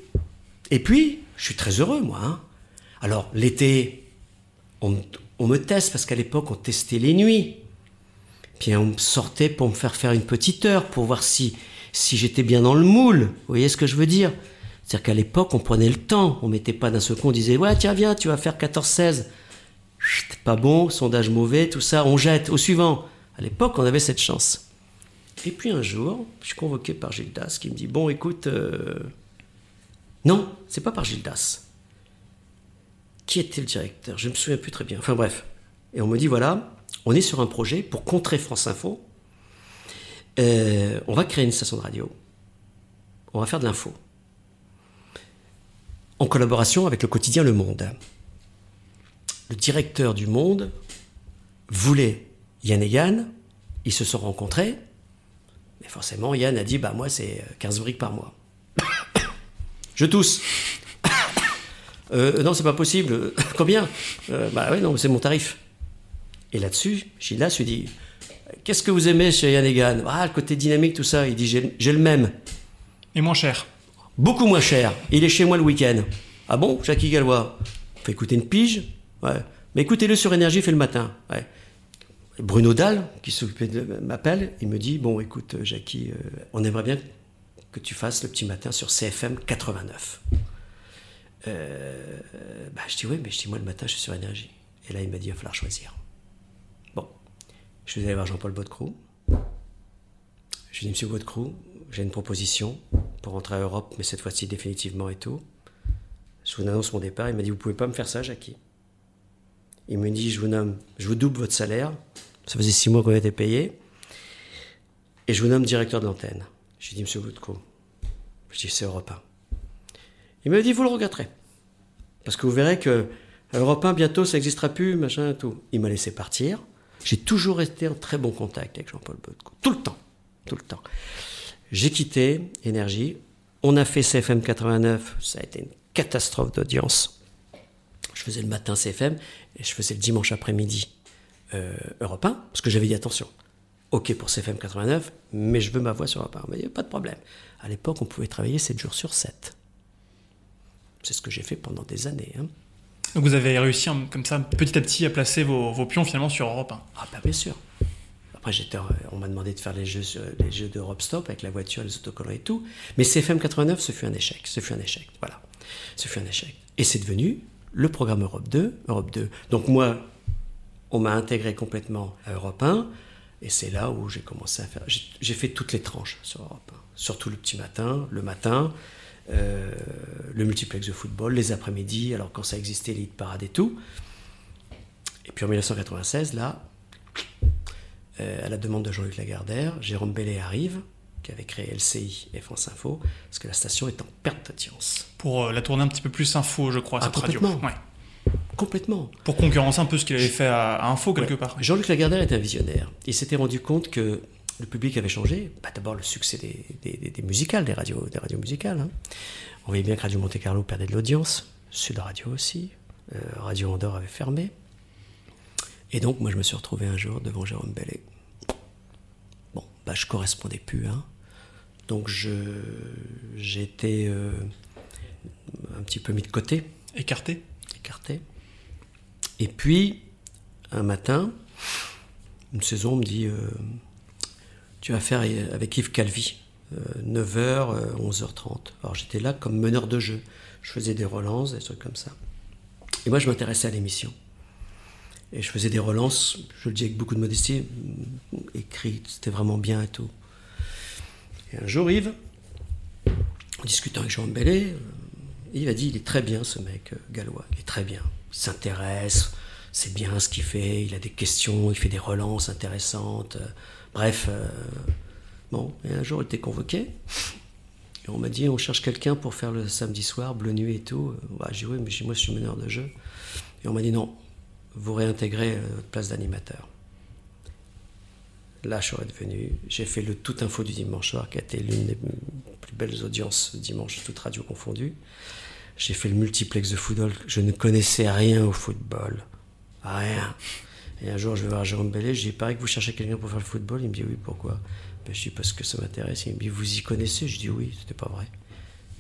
et puis, je suis très heureux, moi. hein. Alors, l'été, on, me- teste, parce qu'à l'époque, on testait les nuits. Puis on me sortait pour me faire faire une petite heure, pour voir si, si j'étais bien dans le moule. Vous voyez ce que je veux dire? C'est-à-dire qu'à l'époque, on prenait le temps. On mettait pas d'un seul on disait, ouais, tiens, viens, tu vas faire 14-16. Chut, Pas bon, sondage mauvais, tout ça, on jette. Au suivant. À l'époque, on avait cette chance. Et puis un jour, je suis convoqué par Gildas qui me dit Bon, écoute. euh, Non, c'est pas par Gildas. Qui était le directeur? Je me souviens plus très bien. Enfin bref. Et on me dit Voilà, on est sur un projet pour contrer France Info. Euh, on va créer une station de radio. On va faire de l'info. En collaboration avec le quotidien Le Monde. Le directeur du Monde voulait Yann et Yann. Ils se sont rencontrés. Mais forcément, Yann a dit, bah moi, c'est 15 briques par mois. Je tousse. <coughs> Euh, non, c'est pas possible. <coughs> Combien euh, Bah oui, non, c'est mon tarif. Et là-dessus, Gildas lui dit Qu'est-ce que vous aimez chez Yann Egan Ah, le côté dynamique, tout ça. Il dit J'ai le même. Et moins cher. Beaucoup moins cher. Il est chez moi le week-end. Ah bon, Jackie Gallois Fait écouter une pige Ouais. Mais écoutez-le sur Énergie, fait le matin. Ouais. Bruno Dalle, qui s'occupait de m'appelle, il me dit Bon, écoute, Jackie, euh, on aimerait bien que tu fasses le petit matin sur CFM 89. Euh, bah, je dis Oui, mais je dis Moi, le matin, je suis sur Énergie. Et là, il m'a dit Il va falloir choisir. Bon. Je suis allé voir Jean-Paul Baudecroux. Je lui ai dit Monsieur Baudecroux, j'ai une proposition pour rentrer à Europe, mais cette fois-ci définitivement et tout. Je vous annonce mon départ. Il m'a dit Vous pouvez pas me faire ça, Jackie Il me dit Je vous nomme, je vous double votre salaire. Ça faisait six mois qu'on était payé. Et je vous nomme directeur de l'antenne. Je lui ai dit Monsieur Baudecroux. Je dis C'est Europe 1. Il m'a dit Vous le regretterez. Parce que vous verrez que Europe 1, bientôt, ça n'existera plus, machin, tout. Il m'a laissé partir. J'ai toujours resté en très bon contact avec Jean-Paul Baudecroux. Tout le temps. Tout le temps. J'ai quitté Énergie. On a fait CFM 89. Ça a été une catastrophe d'audience. Je faisais le matin CFM et je faisais le dimanche après-midi euh, Europe 1. Parce que j'avais dit attention. OK pour CFM 89, mais je veux ma voix sur Europe 1. Mais pas de problème. À l'époque, on pouvait travailler 7 jours sur 7. C'est ce que j'ai fait pendant des années. Hein. Donc vous avez réussi comme ça petit à petit à placer vos, vos pions finalement sur Europe 1. Ah bah bien sûr. Après, j'étais, on m'a demandé de faire les jeux, les jeux d'Europe Stop avec la voiture, les autocollants et tout. Mais CFM 89, ce fut un échec. Ce fut un échec. Voilà. Ce fut un échec. Et c'est devenu le programme Europe 2. Europe 2. Donc moi, on m'a intégré complètement à Europe 1. Et c'est là où j'ai commencé à faire. J'ai fait toutes les tranches sur Europe 1. Surtout le petit matin, le matin, euh, le multiplex de football, les après-midi, alors quand ça existait, les parade et tout. Et puis en 1996, là, euh, à la demande de Jean-Luc Lagardère, Jérôme Bellet arrive, qui avait créé LCI et France Info, parce que la station est en perte d'audience. Pour euh, la tourner un petit peu plus info, je crois, ah, cette radio. Ouais. Complètement. Pour concurrencer un peu ce qu'il avait fait à, à Info, quelque Ouais. part. Jean-Luc Lagardère était un visionnaire. Il s'était rendu compte que le public avait changé. Bah, D'abord, le succès des, des- des- des musicales, des radios, des radios musicales. hein. On voyait bien que Radio Monte Carlo perdait de l'audience. Sud Radio aussi. Euh, Radio Andorre avait fermé. Et donc, moi, je me suis retrouvé un jour devant Jérôme Bellet. Bon, bah, je correspondais plus. hein. Donc, été euh, un petit peu mis de côté Écarté. écarté. Et puis, un matin, une saison, on me dit euh, Tu vas faire avec Yves Calvi, euh, 9h, 11h30. Alors j'étais là comme meneur de jeu. Je faisais des relances, des trucs comme ça. Et moi, je m'intéressais à l'émission. Et je faisais des relances, je le dis avec beaucoup de modestie, écrit, c'était vraiment bien et tout. Et un jour, Yves, en discutant avec Jean Bellet, euh, Yves a dit il est très bien ce mec, euh, Gallois, il est très bien. S'intéresse, c'est bien ce qu'il fait, il a des questions, il fait des relances intéressantes. bref, euh, bon, et un jour il était convoqué. Et on m'a dit on cherche quelqu'un pour faire le samedi soir, bleu nuit et tout. Euh, Bah, j'ai dit oui, mais moi je suis meneur de jeu. Et on m'a dit non, vous réintégrez euh, votre place d'animateur. Là, je suis redevenu. J'ai fait le tout info du dimanche soir, qui a été l'une des plus belles audiences dimanche, toute radio confondue. J'ai fait le multiplex de football. Je ne connaissais rien au football. Rien. Et un jour, je vais voir Jérôme Bellet. Je dis, il paraît que vous cherchez quelqu'un pour faire le football. Il me dit, oui, pourquoi? Ben, Je dis, parce que ça m'intéresse. Il me dit, vous y connaissez? Je dis, oui, c'était pas vrai.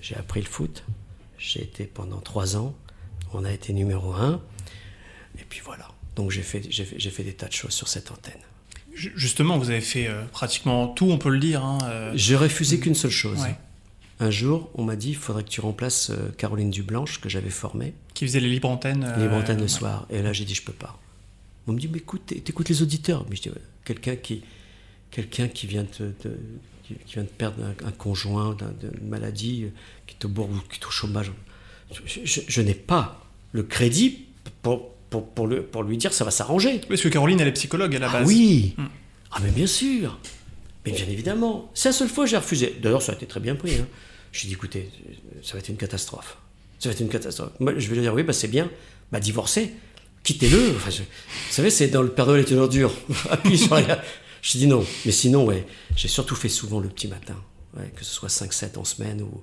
J'ai appris le foot. J'ai été pendant trois ans. On a été numéro un. Et puis voilà. Donc j'ai fait, j'ai fait, j'ai fait des tas de choses sur cette antenne. Ju- Justement, vous avez fait euh, pratiquement tout, on peut le dire. hein, euh, J'ai refusé qu'une seule chose. ouais. Un jour, on m'a dit, il faudrait que tu remplaces euh, Caroline Dublanche, que j'avais formée, Qui faisait les libres antennes. euh, les antennes le ouais. soir. Et là, j'ai dit, je peux pas. On me dit, mais écoute, t'é- t'écoutes les auditeurs. Mais je dis, ouais, quelqu'un qui, quelqu'un qui vient qui, vient de perdre un, un conjoint d'un- d'une maladie, euh, qui est au bord ou qui est au chômage. Je, je- je n'ai pas le crédit pour, pour, pour, le, pour lui dire, ça va s'arranger. Parce que Caroline, elle est psychologue à la Ah base. oui Mm. Ah mais bien sûr Mais bien évidemment C'est la seule fois que j'ai refusé. D'ailleurs, ça a été très bien pris. Hein. J'ai dit, écoutez, ça va être une catastrophe. Ça va être une catastrophe. Moi, je vais lui dire, oui, bah, c'est bien. Bah, divorcez. Quittez-le. Enfin, je- Vous savez, c'est dans le Noël est une ordure. Appuie sur la... Je dis non. Mais sinon, ouais, j'ai surtout fait souvent le petit matin. Ouais, que ce soit 5-7 en semaine ou,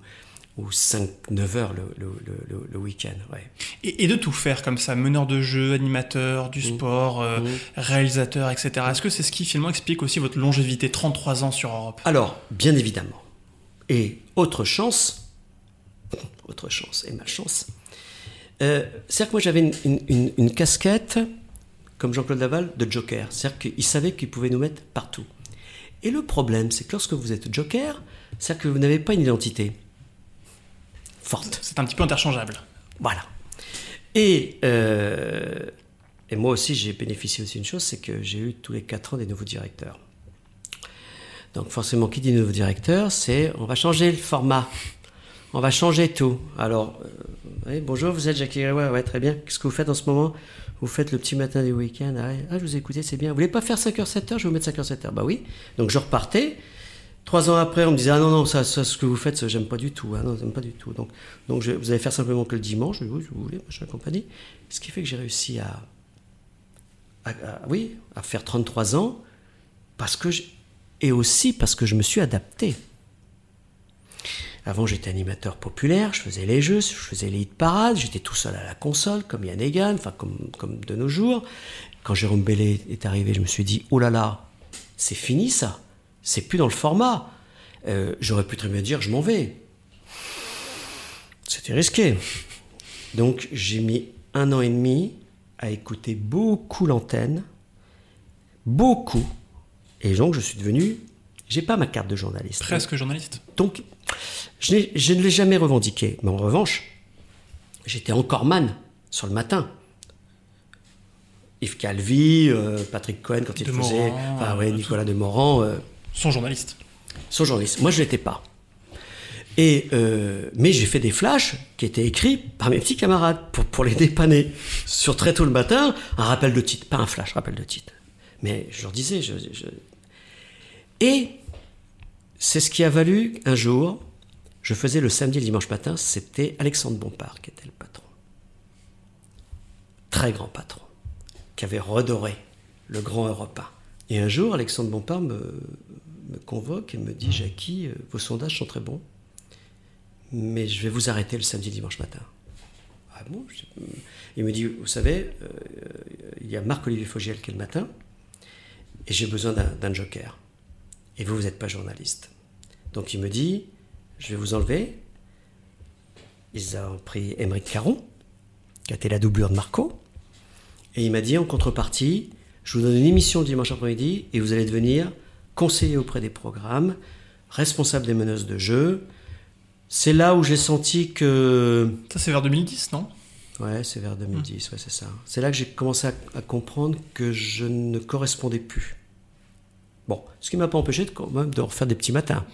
ou 5-9 heures le, le, le, le week-end. Ouais. Et, et, de tout faire comme ça, meneur de jeu, animateur, du mmh. sport, euh, mmh. réalisateur, etc. Est-ce que c'est ce qui finalement explique aussi votre longévité, 33 ans sur Europe? Alors, bien évidemment. Et autre chance, <laughs> autre chance et malchance, euh, c'est-à-dire que moi j'avais une, une, une, casquette, comme Jean-Claude Laval, de joker. C'est-à-dire qu'il savait qu'il pouvait nous mettre partout. Et le problème, c'est que lorsque vous êtes joker, c'est-à-dire que vous n'avez pas une identité forte. C'est un petit peu interchangeable. Voilà. Et, euh, et moi aussi, j'ai bénéficié aussi d'une chose, c'est que j'ai eu tous les 4 ans des nouveaux directeurs. Donc forcément, qui dit nouveau directeur, c'est on va changer le format. On va changer tout. Alors, euh, bonjour, vous êtes Grégoire, ouais, très bien. Qu'est-ce que vous faites en ce moment? Vous faites le petit matin du week-end. Ah, ah, je vous écoutez, c'est bien. Vous voulez pas faire 5h, 7h Je vais vous mettre 5h, 7h. Bah oui. Donc je repartais. Trois ans après, on me disait Ah non, non, ça, ce que vous faites, j'aime pas du tout. Ah non, j'aime pas du tout. Donc, donc vous allez faire simplement que le dimanche. Oui, vous voulez, machin, compagnie. Ce qui fait que j'ai réussi à, à, oui, à faire 33 ans parce que et aussi parce que je me suis adapté. Avant, j'étais animateur populaire, je faisais les jeux, je faisais les hit parades, j'étais tout seul à la console, comme Yann Egan, enfin comme, de nos jours. Quand Jérôme Bellet est arrivé, je me suis dit, oh là là, c'est fini ça, c'est plus dans le format. Euh, j'aurais pu très bien dire, je m'en vais. C'était risqué. Donc j'ai mis un an et demi à écouter beaucoup l'antenne, beaucoup, et donc, je suis devenu. J'ai pas ma carte de journaliste. Presque journaliste. Donc, je, je ne l'ai jamais revendiqué. Mais en revanche, j'étais encore man sur le matin. Yves Calvi, euh, Patrick Cohen quand il faisait. enfin, ouais, Nicolas de Morand. Euh, son journaliste. Son journaliste. Moi, je l'étais pas. Et, euh, mais j'ai fait des flashs qui étaient écrits par mes petits camarades pour, pour les dépanner. Sur très tôt le matin, un rappel de titre. Pas un flash, rappel de titre. Mais je leur disais, et c'est ce qui a valu un jour, je faisais le samedi et le dimanche matin, c'était Alexandre Bompard qui était le patron. Très grand patron, qui avait redoré le grand Europa. Et un jour, Alexandre Bompard me, convoque et me dit Jackie, euh, vos sondages sont très bons, mais je vais vous arrêter le samedi et dimanche matin. Ah bon? Il me dit Vous savez, euh, il y a Marc-Olivier Fogiel qui est le matin, et j'ai besoin d'un joker. Et vous, vous n'êtes pas journaliste. Donc il me dit, je vais vous enlever. Ils ont pris Émeric Caron, qui a été la doublure de Marco. Et il m'a dit, en contrepartie, je vous donne une émission dimanche après-midi et vous allez devenir conseiller auprès des programmes, responsable des meneuses de jeu. C'est là où j'ai senti que... Ça c'est vers 2010, non? Ouais, c'est vers 2010, ouais, c'est ça. C'est là que j'ai commencé à, comprendre que je ne correspondais plus. Bon, ce qui m'a pas empêché de, quand même de refaire des petits matins.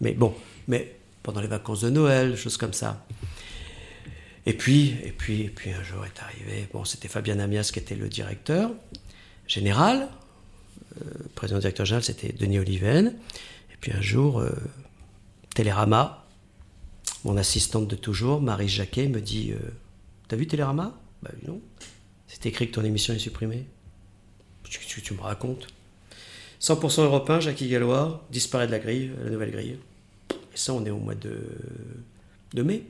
Mais bon, mais pendant les vacances de Noël, choses comme ça. Et puis, et puis, et puis un jour est arrivé, bon, c'était Fabien Amias qui était le directeur général. Euh, le président directeur général, c'était Denis Oliven. Et puis un jour, euh, Télérama, mon assistante de toujours, Marie Jacquet, me dit euh, T'as vu Télérama? Bah non. C'est écrit que ton émission est supprimée. Tu, me racontes? 100% européen, Jackie Gallois, disparaît de la grille, la nouvelle grille. Et ça, on est au mois de, de mai.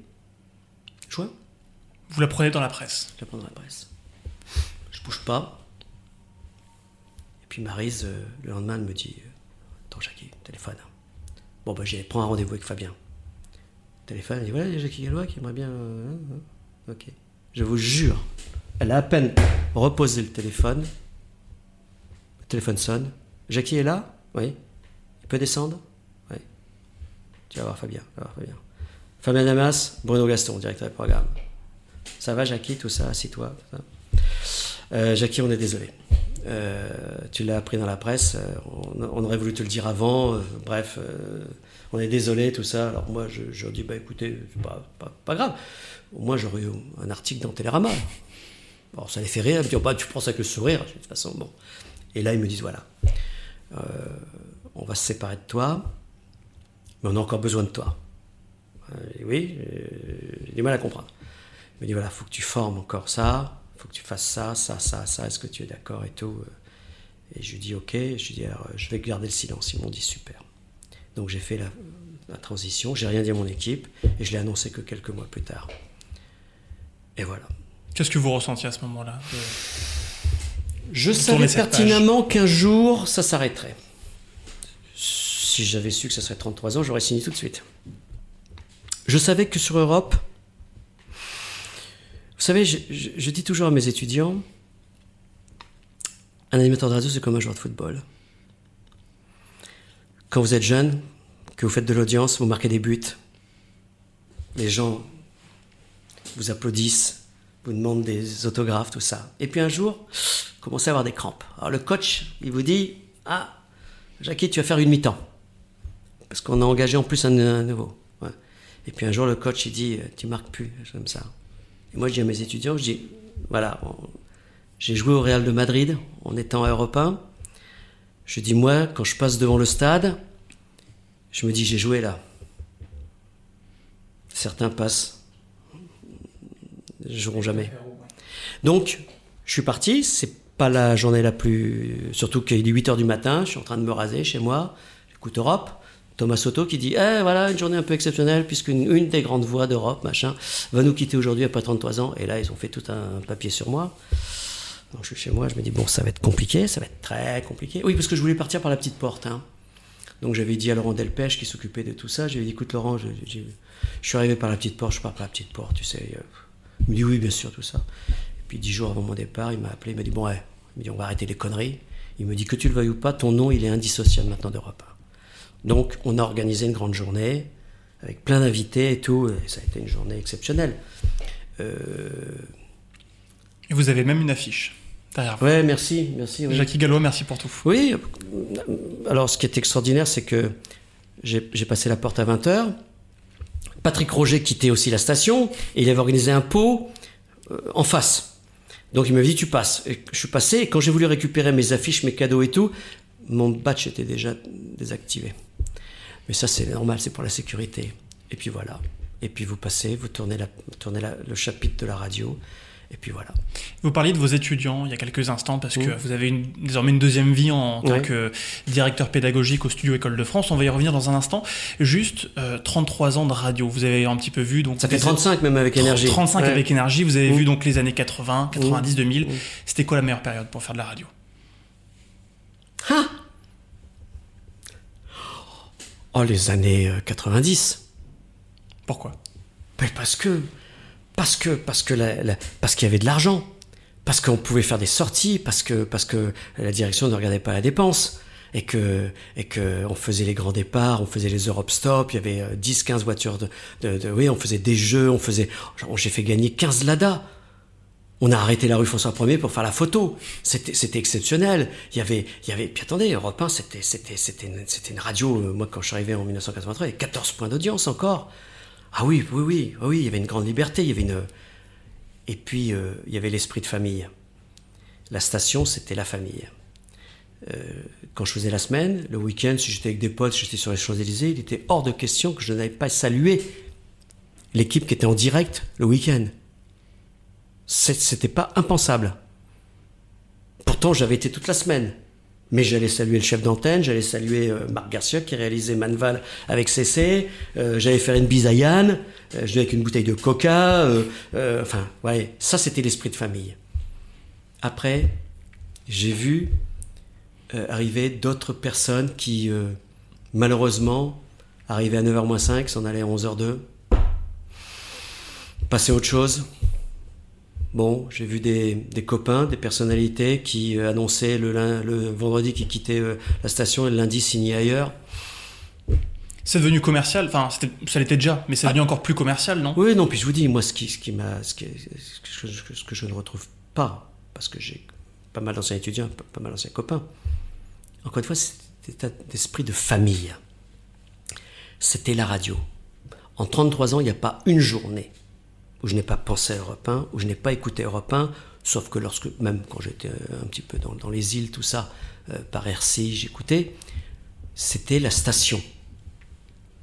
Juin. Vous la prenez dans la presse Je la prends dans la presse. Je bouge pas. Et puis Marise, euh, le lendemain, elle me dit Attends, Jackie, téléphone. Bon, bah, j'ai prends un rendez-vous avec Fabien. Téléphone, elle dit Voilà, il y a Jackie Gallois qui aimerait bien. Euh, hein, hein. ok. Je vous jure, elle a à peine reposé le téléphone. Le téléphone sonne. Jackie est là? Oui. Il peut descendre? Oui. Tu vas voir Fabien. Fabien. Damas, Bruno Gaston, directeur du programme. Ça va, Jackie, tout ça? Assis-toi. Euh, Jackie, on est désolé. Euh, tu l'as appris dans la presse. Euh, on, aurait voulu te le dire avant. Bref, on est désolé, tout ça. Alors moi, je, je dis, bah écoutez, pas, pas, pas grave. Moins, j'aurais eu un article dans Télérama. Alors ça les fait rire. Ils me disent, bah, tu prends ça avec le sourire. De toute façon, bon. Et là, ils me disent, voilà. Euh, on va se séparer de toi, mais on a encore besoin de toi. Euh, oui, euh, j'ai du mal à comprendre. Il me dit voilà, faut que tu formes encore ça, faut que tu fasses ça, ça, ça, ça, est-ce que tu es d'accord et tout Et je lui dis ok, je lui dis je vais garder le silence. Ils m'ont dit super. Donc j'ai fait la, la transition, j'ai rien dit à mon équipe et je l'ai annoncé que quelques mois plus tard. Et voilà. Qu'est-ce que vous ressentiez à ce moment-là Je savais pertinemment qu'un jour ça s'arrêterait. Si j'avais su que ça serait 33 ans, j'aurais signé tout de suite. Je savais que sur Europe, vous savez, je, je- je dis toujours à mes étudiants, un animateur de radio, c'est comme un joueur de football. Quand vous êtes jeune, que vous faites de l'audience, vous marquez des buts, les gens vous applaudissent, vous demandent des autographes, tout ça. Et puis un jour, vous commencez à avoir des crampes. Alors le coach, il vous dit Ah, Jackie, tu vas faire une mi-temps. Parce qu'on a engagé en plus un, un nouveau. Et puis un jour, le coach, il dit Tu marques plus, j'aime ça. Et moi, je dis à mes étudiants Je dis Voilà, j'ai joué au Real de Madrid en étant européen. Je dis Moi, quand je passe devant le stade, je me dis J'ai joué là. Certains passent, ne joueront jamais. Donc, je suis parti. C'est pas la journée la plus. Surtout qu'il est 8 h du matin. Je suis en train de me raser chez moi. J'écoute Europe. Thomas Soto qui dit Eh voilà, une journée un peu exceptionnelle, puisqu'une une des grandes voix d'Europe, machin, va nous quitter aujourd'hui après 33 ans. Et là, ils ont fait tout un papier sur moi. Donc, je suis chez moi. Je me dis Bon, ça va être compliqué. Ça va être très compliqué. Oui, parce que je voulais partir par la petite porte. hein. Donc, j'avais dit à Laurent Delpech, qui s'occupait de tout ça J'avais dit Écoute, Laurent, je, suis arrivé par la petite porte. Je pars par la petite porte, tu sais. euh, Il me dit Oui, bien sûr, tout ça. Et puis dix jours avant mon départ, il m'a appelé, il m'a dit bon ouais, il me dit on va arrêter les conneries. Il me dit que tu le veuilles ou pas, ton nom il est indissociable maintenant d'Europe 1. Donc on a organisé une grande journée avec plein d'invités et tout. Et ça a été une journée exceptionnelle. Euh, Et vous avez même une affiche derrière ouais, merci, merci. oui. Jackie Gallois, merci pour tout. Oui, alors ce qui est extraordinaire, c'est que j'ai passé la porte à 20h. Patrick Roger quittait aussi la station et il avait organisé un pot euh, en face. Donc il m'a dit tu passes. Et je suis passé et quand j'ai voulu récupérer mes affiches, mes cadeaux et tout, mon badge était déjà désactivé. Mais ça c'est normal, c'est pour la sécurité. Et puis voilà. Et puis vous passez, vous tournez, la, vous tournez la- le chapitre de la radio. Et puis voilà. Vous parliez de vos étudiants il y a quelques instants parce que Mm. vous avez une- désormais une deuxième vie en tant Ouais. que directeur pédagogique au studio École de France. On va y revenir dans un instant. Juste euh, 33 ans de radio. Vous avez un petit peu vu donc Ça fait les- 35 même avec énergie. 35 Ouais. avec énergie. Vous avez Mm. vu donc les années 80, 90, 2000. Mm. C'était quoi la meilleure période pour faire de la radio? Oh les années euh, 90. Pourquoi? Mais parce que, parce que, parce que, parce qu'il y avait de l'argent, parce qu'on pouvait faire des sorties, parce que, parce que la direction ne regardait pas la dépense. Et que, et que on faisait les grands départs, on faisait les Europe Stop, il y avait euh, 10, 15 voitures de, oui, on faisait des jeux, on faisait, j'ai fait gagner 15 Lada. On a arrêté la rue François 1er pour faire la photo. C'était, exceptionnel. Il y avait, il y avait, puis attendez, Europe 1, c'était, c'était, c'était une, une radio, euh, moi, quand je suis arrivé en 1983, il y avait 14 points d'audience encore. Ah oui, oui, oui, oui, il y avait une grande liberté, il y avait une... Et puis, euh, il y avait l'esprit de famille. La station, c'était la famille. Euh, quand je faisais la semaine, le week-end, si j'étais avec des potes, si j'étais sur les Champs-Élysées, il était hors de question que je n'avais pas salué l'équipe qui était en direct le week-end. C'était pas impensable. Pourtant, j'avais été toute la semaine. Mais j'allais saluer le chef d'antenne, j'allais saluer euh, Marc Garcia qui réalisait Manval avec CC, euh, j'allais faire une bise à Yann, euh, je venais avec une bouteille de coca, enfin, ouais, ça c'était l'esprit de famille. Après, j'ai vu arriver d'autres personnes qui, malheureusement, arrivaient à 9h moins 5, s'en allaient à 11h02, passaient à autre chose. Bon, j'ai vu des, des copains, des personnalités qui euh, annonçaient le, vendredi qu'ils quittaient euh, la station et le lundi signaient ailleurs. C'est devenu commercial. Enfin, ça l'était déjà, mais c'est devenu encore plus commercial, non? Oui, non, puis je vous dis, moi, ce qui, ce qui m'a, ce, qui- ce que, je- ce que je ne retrouve pas, parce que j'ai pas mal d'anciens étudiants, pas, pas mal d'anciens copains. Encore une fois, c'était un esprit de famille. C'était la radio. En 33 ans, il n'y a pas une journée où je n'ai pas pensé à Europe 1, où je n'ai pas écouté Europe 1, sauf que lorsque, même quand j'étais euh, un petit peu dans, les îles, tout ça, euh, par RCI, j'écoutais, c'était la station.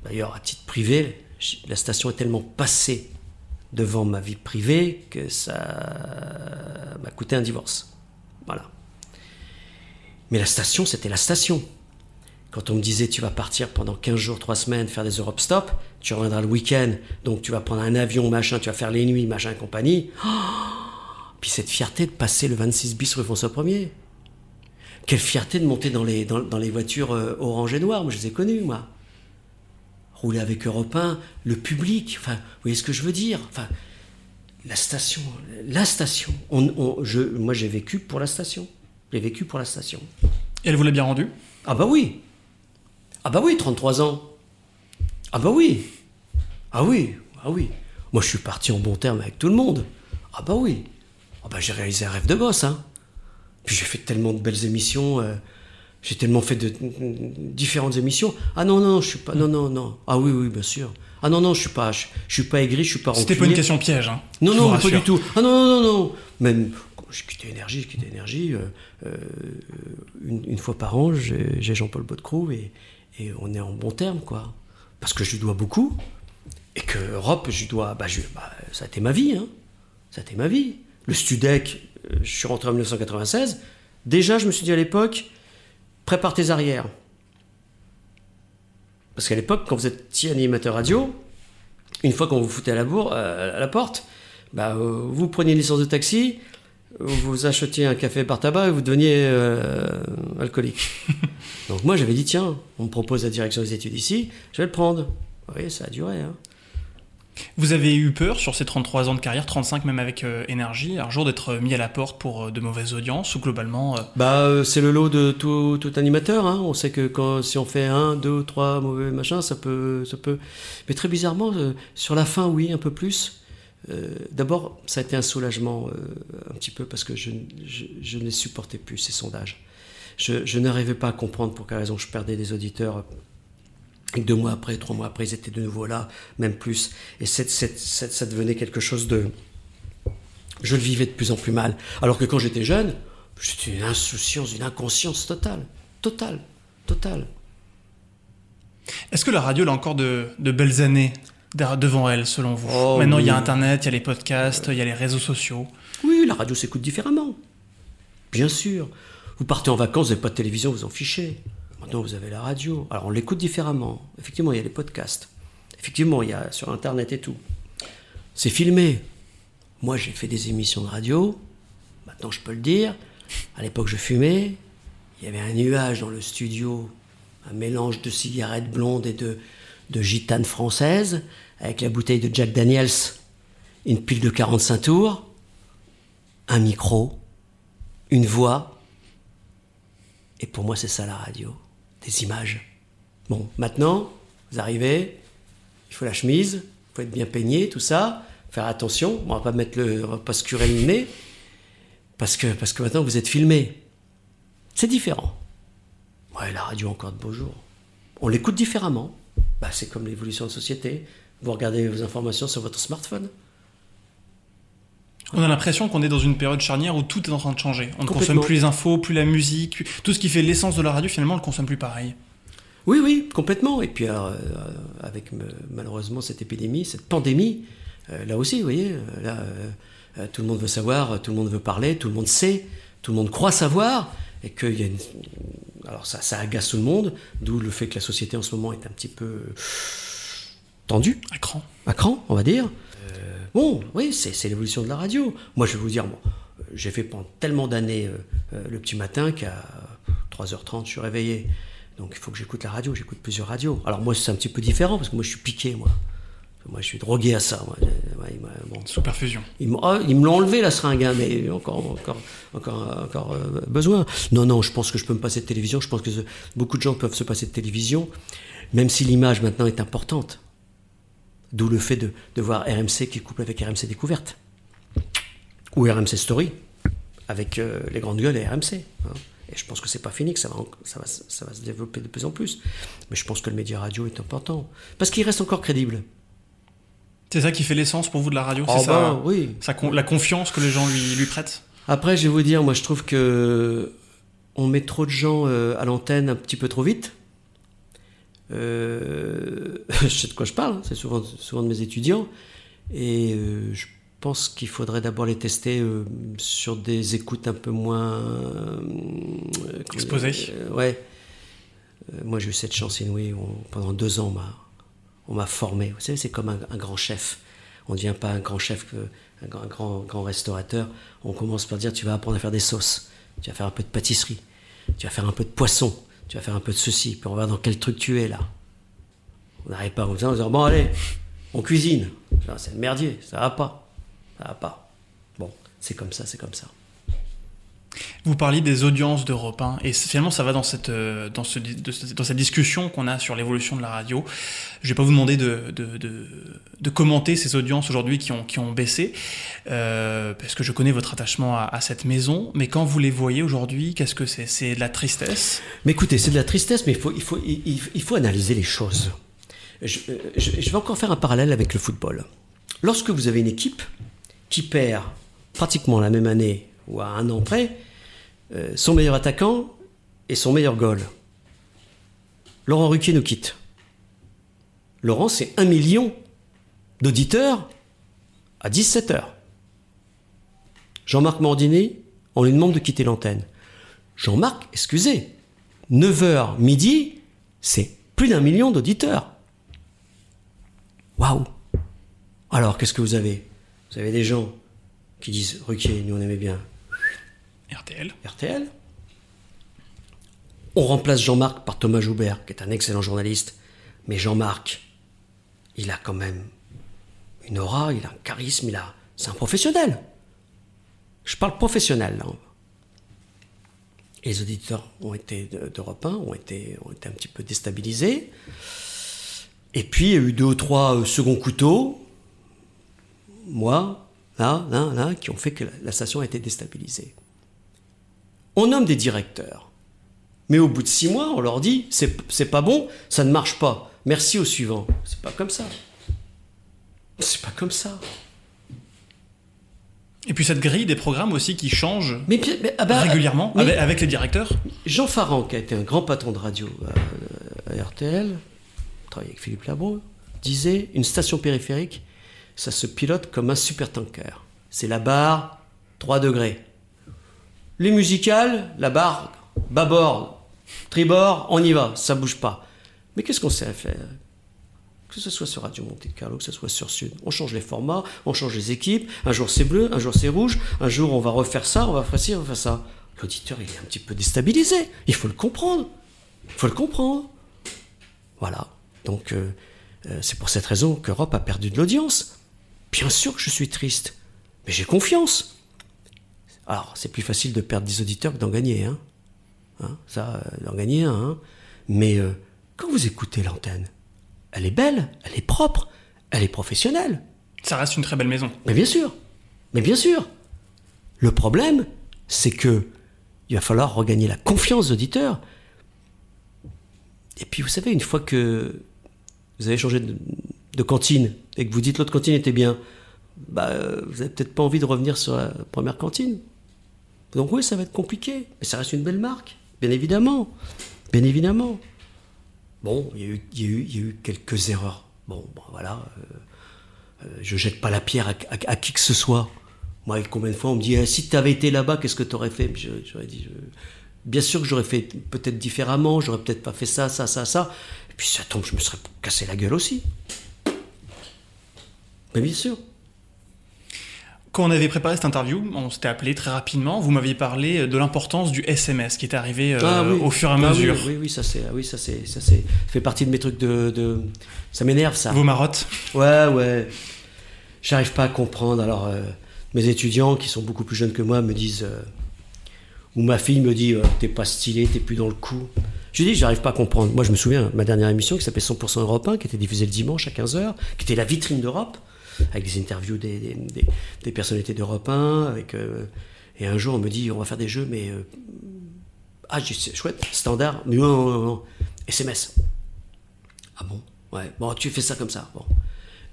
D'ailleurs, à titre privé, la station est tellement passée devant ma vie privée que ça m'a coûté un divorce. Voilà. Mais la station, c'était la station. Quand on me disait tu vas partir pendant 15 jours, 3 semaines faire des Europe Stop, tu reviendras le week-end, donc tu vas prendre un avion, machin, tu vas faire les nuits, machin, compagnie. Oh <gasps> Puis cette fierté de passer le 26 bis rue François 1er. Quelle fierté de monter dans les, dans, dans les voitures euh, orange et noires, moi je les ai connues, moi. Rouler avec Europe 1, le public, enfin, vous voyez ce que je veux dire? Enfin, La station, la station. On, on- je, moi j'ai vécu pour la station. J'ai vécu pour la station. Et elle vous l'a bien rendu Ah bah oui. Ah bah oui, 33 ans. Ah bah oui. Ah oui, ah oui. Moi je suis parti en bon terme avec tout le monde. Ah bah oui. Ah bah j'ai réalisé un rêve de gosse, hein. Puis j'ai fait tellement de belles émissions. euh, j'ai tellement fait de, différentes émissions. Ah non, non, je suis pas. Non, non, non. Ah oui, oui, bien sûr. Ah non, non, je suis pas. Je, je suis pas aigri, je suis pas C'était pas une question piège. Hein, Non, non, pas du tout. Ah non, non, non, non. Même quand j'ai quitté Énergie, j'ai quitté Énergie. euh, euh, une, une fois par an, j'ai Jean-Paul Baudecroux et, et on est en bon terme, quoi. Parce que je lui dois beaucoup. Et que Europe, je lui dois. Bah, je- bah, ça a été ma vie, hein. Ça a ma vie. Le Studec, euh, je suis rentré en 1996. Déjà, je me suis dit à l'époque, prépare tes arrières. Parce qu'à l'époque, quand vous étiez animateur radio, une fois qu'on vous foutait à la, euh, porte, bah, euh, vous preniez une licence de taxi, vous achetiez un café par tabac et vous deveniez euh, alcoolique. <laughs> Donc moi j'avais dit tiens, on me propose la direction des études ici, je vais le prendre. Oui, ça a duré. Hein. Vous avez eu peur sur ces 33 ans de carrière, 35 même avec euh, énergie, un jour d'être mis à la porte pour euh, de mauvaises audiences ou globalement euh, Bah euh, c'est le lot de tout, tout animateur. Hein. On sait que quand si on fait un, deux, trois mauvais machins, ça peut, ça peut. Mais très bizarrement, euh, sur la fin, oui, un peu plus. Euh, D'abord, ça a été un soulagement euh, un petit peu parce que je, je, je ne supportais plus ces sondages. Je, je n'arrivais pas à comprendre pour quelle raison je perdais des auditeurs. Deux mois après, trois mois après, ils étaient de nouveau là, même plus. Et ça devenait quelque chose de. Je le vivais de plus en plus mal. Alors que quand j'étais jeune, j'étais une insouciance, une inconscience totale. Totale. Totale. Est-ce que la radio a encore de, belles années? Devant elle, selon vous Oh, Maintenant, il y a. Internet, il y a les podcasts, il y a les réseaux sociaux. Oui, la radio s'écoute différemment. Bien sûr. Vous partez en vacances, vous n'avez pas de télévision, vous en fichez. Maintenant, vous avez la radio. Alors, on l'écoute différemment. Effectivement, il y a les podcasts. Effectivement, il y a sur Internet et tout. C'est filmé. Moi, j'ai fait des émissions de radio. Maintenant, je peux le dire. À l'époque, je fumais. Il y avait un nuage dans le studio, un mélange de cigarettes blondes et de, de gitanes françaises, avec la bouteille de Jack Daniels, une pile de 45 tours, un micro, une voix. Et pour moi, c'est ça la radio. Des images. Bon, maintenant, vous arrivez, il faut la chemise, il faut être bien peigné, tout ça, faire attention, on va pas mettre le, pas se curer le nez, parce que, parce que maintenant vous êtes filmé. C'est différent. Ouais, la radio encore de beaux jours. On l'écoute différemment. Bah, c'est comme l'évolution de société. Vous regardez vos informations sur votre smartphone. On a l'impression qu'on est dans une période charnière où tout est en train de changer. On ne consomme plus les infos, plus la musique, tout ce qui fait l'essence de la radio, finalement, on ne le consomme plus pareil. Oui, oui, complètement. Et puis, alors, euh, avec me- malheureusement cette épidémie, cette pandémie, euh, là aussi, vous voyez, euh, là, euh, euh, tout le monde veut savoir, tout le monde veut parler, tout le monde sait, tout le monde croit savoir, et qu'il y a une... Alors ça, ça agace tout le monde, d'où le fait que la société en ce moment est un petit peu tendue, À cran. à cran, on va dire. Euh, bon, oui, c'est l'évolution de la radio. Moi, je vais vous dire, bon, euh, j'ai fait pendant tellement d'années euh, le petit matin qu'à 3h30, je suis réveillé. Donc, il faut que j'écoute la radio, j'écoute plusieurs radios. Alors, moi, c'est un petit peu différent parce que moi, je suis piqué, moi. Moi, je suis drogué à ça. Moi. Ouais, il m'a- bon. Sous perfusion. Ils ils me l'ont enlevé la seringue, hein, mais encore, encore, encore, encore euh, besoin. Non, non, je pense que je peux me passer de télévision. Je pense que ce- beaucoup de gens peuvent se passer de télévision, même si l'image maintenant est importante. D'où le fait de, de voir RMC qui couple avec RMC Découverte ou RMC Story avec euh, les grandes gueules et RMC. hein. Et je pense que c'est pas fini, que ça va, ça, va, ça va se développer de plus en plus. Mais je pense que le média radio est important parce qu'il reste encore crédible. C'est ça qui fait l'essence pour vous de la radio Oh C'est ça, bah, oui. ça la confiance que les gens lui, lui prêtent? Après, je vais vous dire, moi, je trouve que on met trop de gens euh, à l'antenne un petit peu trop vite. Euh, <laughs> je sais de quoi je parle, c'est souvent, souvent de mes étudiants. Et euh, je pense qu'il faudrait d'abord les tester euh, sur des écoutes un peu moins, Exposé. Euh, ouais. Moi, j'ai eu cette chance inouïe. où pendant deux ans, on m'a, on formé. Vous savez, c'est comme un, un grand chef. On ne devient pas un grand chef, que, un, grand, un grand, grand restaurateur. On commence par dire tu vas apprendre à faire des sauces, tu vas faire un peu de pâtisserie, tu vas faire un peu de poisson, tu vas faire un peu de ceci. Puis on va voir dans quel truc tu es là. On n'arrive pas en disant bon, allez, on cuisine. Non, C'est le merdier, ça va pas. Ça va pas. Bon, c'est comme ça, c'est comme ça. Vous parliez des audiences d'Europe 1, et c- finalement ça va dans cette, euh, dans cette discussion qu'on a sur l'évolution de la radio. Je vais pas vous demander de, de, commenter ces audiences aujourd'hui qui ont, qui ont baissé, euh, parce que je connais votre attachement à, cette maison, mais quand vous les voyez aujourd'hui, qu'est-ce que c'est? C'est de la tristesse? Mais écoutez, c'est de la tristesse, mais il faut, il faut, il, faut analyser les choses. Euh, je vais encore faire un parallèle avec le football. Lorsque vous avez une équipe qui perd pratiquement la même année ou à un an près, euh, son meilleur attaquant et son meilleur goal, Laurent Ruquier nous quitte. Laurent, c'est un million d'auditeurs à 17 heures. Jean-Marc Mordinet, on lui demande de quitter l'antenne. Jean-Marc, excusez, 9h midi, c'est plus d'un million d'auditeurs. Waouh Alors, qu'est-ce que vous avez? Vous avez des gens qui disent Ruquier, nous on aimait bien RTL. On remplace Jean-Marc par Thomas Joubert, qui est un excellent journaliste. Mais Jean-Marc, il a quand même une aura, il a un charisme, il a. C'est un professionnel. Je parle professionnel les auditeurs ont été de- d'Europe 1 ont été, ont été un petit peu déstabilisés. Et puis il y a eu deux ou trois euh, seconds couteaux, moi, là, là, là, qui ont fait que la station a été déstabilisée. On nomme des directeurs. Mais au bout de six mois, on leur dit c'est pas bon, ça ne marche pas. Merci au suivant. C'est pas comme ça. C'est pas comme ça. Et puis cette grille des programmes aussi qui change Mais, bien- mais- ah bah, régulièrement mais- avec, avec les directeurs. Jean Farran, qui a été un grand patron de radio à, à RTL, travaillé avec Philippe Labro, disait une station périphérique, ça se pilote comme un supertanker. C'est la barre 3 degrés. Les musicales, la barre bâbord, tribord, on y va, ça bouge pas. Mais qu'est-ce qu'on sait faire? Que ce soit sur Radio Monte Carlo, que ce soit sur Sud. On change les formats, on change les équipes. Un jour c'est bleu, un jour c'est rouge, un jour on va refaire ça, on va faire ci, on va faire ça. L'auditeur, il est un petit peu déstabilisé. Il faut le comprendre. Il faut le comprendre. Voilà. Donc, euh, euh, c'est pour cette raison qu'Europe a perdu de l'audience. Bien sûr que je suis triste, mais j'ai confiance. Alors, c'est plus facile de perdre 10 auditeurs que d'en gagner un. Hein, ça, euh, d'en gagner un. hein. Mais euh, quand vous écoutez l'antenne, elle est belle, elle est propre, elle est professionnelle. Ça reste une très belle maison. Mais bien sûr, mais bien sûr. Le problème, c'est que il va falloir regagner la confiance des auditeurs. Et puis, vous savez, une fois que vous avez changé de, de cantine et que vous dites l'autre cantine était bien, bah, euh, vous n'avez peut-être pas envie de revenir sur la première cantine. Donc oui, ça va être compliqué, mais ça reste une belle marque, bien évidemment, bien évidemment. Bon, il y a eu, quelques erreurs. Bon, bon, voilà. euh, euh, je jette pas la pierre à, qui que ce soit. Moi, combien de fois on me dit, Eh, si tu avais été là-bas, qu'est-ce que tu aurais fait J'aurais dit, bien sûr que j'aurais fait peut-être différemment, j'aurais peut-être pas fait ça, ça, ça, ça. Et puis ça tombe, je me serais cassé la gueule aussi. Mais bien sûr. Quand on avait préparé cette interview, on s'était appelé très rapidement. Vous m'aviez parlé de l'importance du SMS qui est arrivé euh, Ah oui. au fur et à Ah oui, mesure. Oui, oui, ça c'est, ah oui, ça c'est, ça c'est, ça fait partie de mes trucs de, de- ça m'énerve ça. Vos marottes. Ouais, ouais. J'arrive pas à comprendre. Alors, euh, mes étudiants qui sont beaucoup plus jeunes que moi me disent, euh, ou ma fille me dit, euh, t'es pas stylé, t'es plus dans le coup. Je lui dis, j'arrive pas à comprendre. Moi, je me souviens, ma dernière émission qui s'appelait 100% Europe 1, qui était diffusée le dimanche à 15h, qui était la vitrine d'Europe, avec des interviews des, des, personnalités d'Europe 1, avec, euh, et un jour, on me dit, on va faire des jeux, mais, euh, ah, c'est chouette, standard, mais non, non, non, non, SMS. Ah bon? Ouais, bon, tu fais ça comme ça. Bon.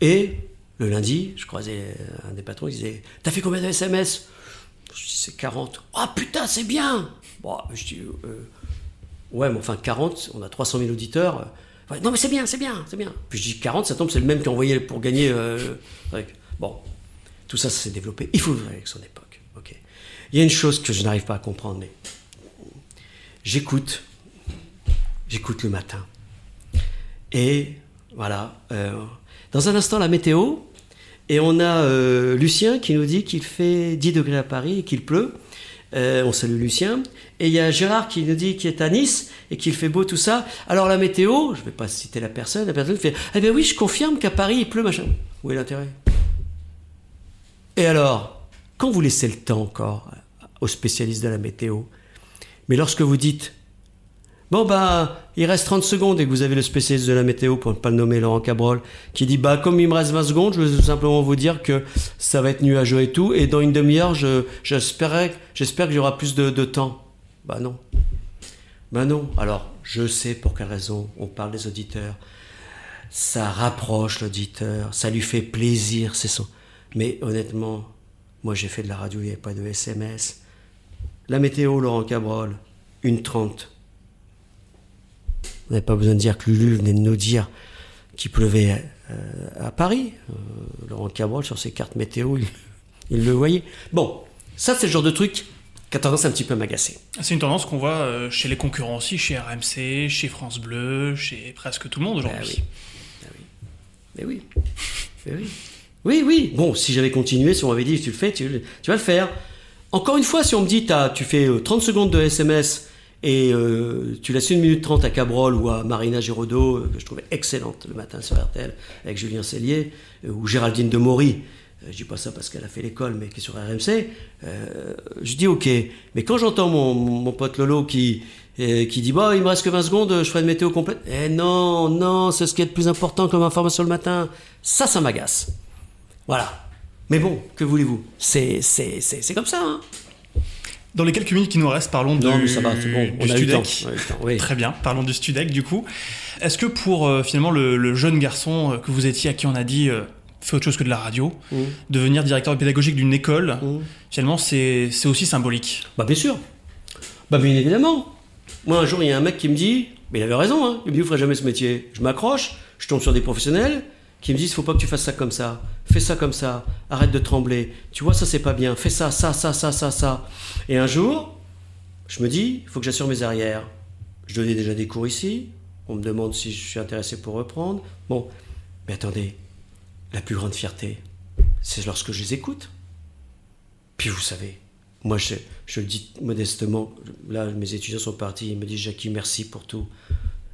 Et le lundi, je croisais un des patrons, il disait T'as fait combien de SMS Je dis C'est 40. Ah putain, c'est bien Bon, je dis euh, Ouais, mais enfin 40, on a 300 000 auditeurs. Non, mais c'est bien, c'est bien, c'est bien. Puis je dis 40, ça tombe, c'est le même qui a envoyé pour gagner. euh, Bon, tout ça, ça s'est développé. Il faut vivre avec son époque. Il y a une chose que je n'arrive pas à comprendre, mais j'écoute. J'écoute le matin. Et voilà. euh, dans un instant, la météo. Et on a euh, Lucien qui nous dit qu'il fait 10 degrés à Paris et qu'il pleut. On salue Lucien. Et il y a Gérard qui nous dit qu'il est à Nice et qu'il fait beau tout ça. Alors la météo, je ne vais pas citer la personne, la personne fait Eh bien oui, je confirme qu'à Paris il pleut, machin. Où est l'intérêt? Et alors, quand vous laissez le temps encore aux spécialistes de la météo, mais lorsque vous dites Bon bah, il reste 30 secondes et que vous avez le spécialiste de la météo, pour ne pas le nommer Laurent Cabrol, qui dit bah comme il me reste 20 secondes, je vais tout simplement vous dire que ça va être nuageux et tout, et dans une demi-heure, je, j'espérais, j'espère qu'il y aura plus de temps. Bah non. Bah non. Alors, je sais pour quelle raison on parle des auditeurs. Ça rapproche l'auditeur, ça lui fait plaisir, c'est son. Mais honnêtement, moi j'ai fait de la radio, il n'y avait pas de SMS. La météo, Laurent Cabrol, une 30. Vous n'avez pas besoin de dire que Lulu venait de nous dire qu'il pleuvait euh, à Paris. Euh, Laurent Cabrol, sur ses cartes météo, il, le voyait. Bon, ça c'est le genre de truc tendance un petit peu à m'agacer. C'est une tendance qu'on voit euh, chez les concurrents aussi, chez RMC, chez France Bleu, chez presque tout le monde Ben aujourd'hui. oui. Ben oui. Mais oui. Mais oui. Oui, oui. Bon, si j'avais continué, si on m'avait dit tu le fais, tu, tu vas le faire. Encore une fois, si on me dit tu fais euh, 30 secondes de SMS et euh, tu laisses 1 minute 30 à Cabrol ou à Marina Giraudot, euh, que je trouvais excellente le matin sur RTL avec Julien Cellier, euh, ou Géraldine de Maury, euh, je dis pas ça parce qu'elle a fait l'école, mais qui est sur RMC, euh, je dis ok. Mais quand j'entends mon, mon pote Lolo qui, euh, qui dit bah il me reste que 20 secondes, je ferai une météo complète. Eh non, non, c'est ce qui est le plus important comme information le matin. Ça, ça m'agace. Voilà. Mais bon, que voulez-vous? C'est c'est- c'est- c'est comme ça. Hein Dans les quelques minutes qui nous restent, parlons non, du, mais ça va, bon. On du a. Studec. On a eu le temps, oui. Très bien, parlons du Studec du coup. Est-ce que pour euh, finalement le, le jeune garçon euh, que vous étiez à qui on a dit fais autre chose que de la radio, Mmh. devenir directeur pédagogique d'une école, Mmh. finalement c'est c'est aussi symbolique. Bah bien sûr. Bah bien évidemment. Moi un jour il y a un mec qui me dit, mais il avait raison, hein. il me dit vous ferez jamais ce métier. Je m'accroche, je tombe sur des professionnels qui me disent faut pas que tu fasses ça comme ça, fais ça comme ça, arrête de trembler. Tu vois ça c'est pas bien, fais ça, ça, ça, ça, ça, ça. Et un jour, je me dis il faut que j'assure mes arrières. Je donnais déjà des cours ici. On me demande si je suis intéressé pour reprendre. Bon, mais attendez, la plus grande fierté, c'est lorsque je les écoute. Puis vous savez, moi je, le dis modestement, là mes étudiants sont partis, ils me disent Jackie merci pour tout.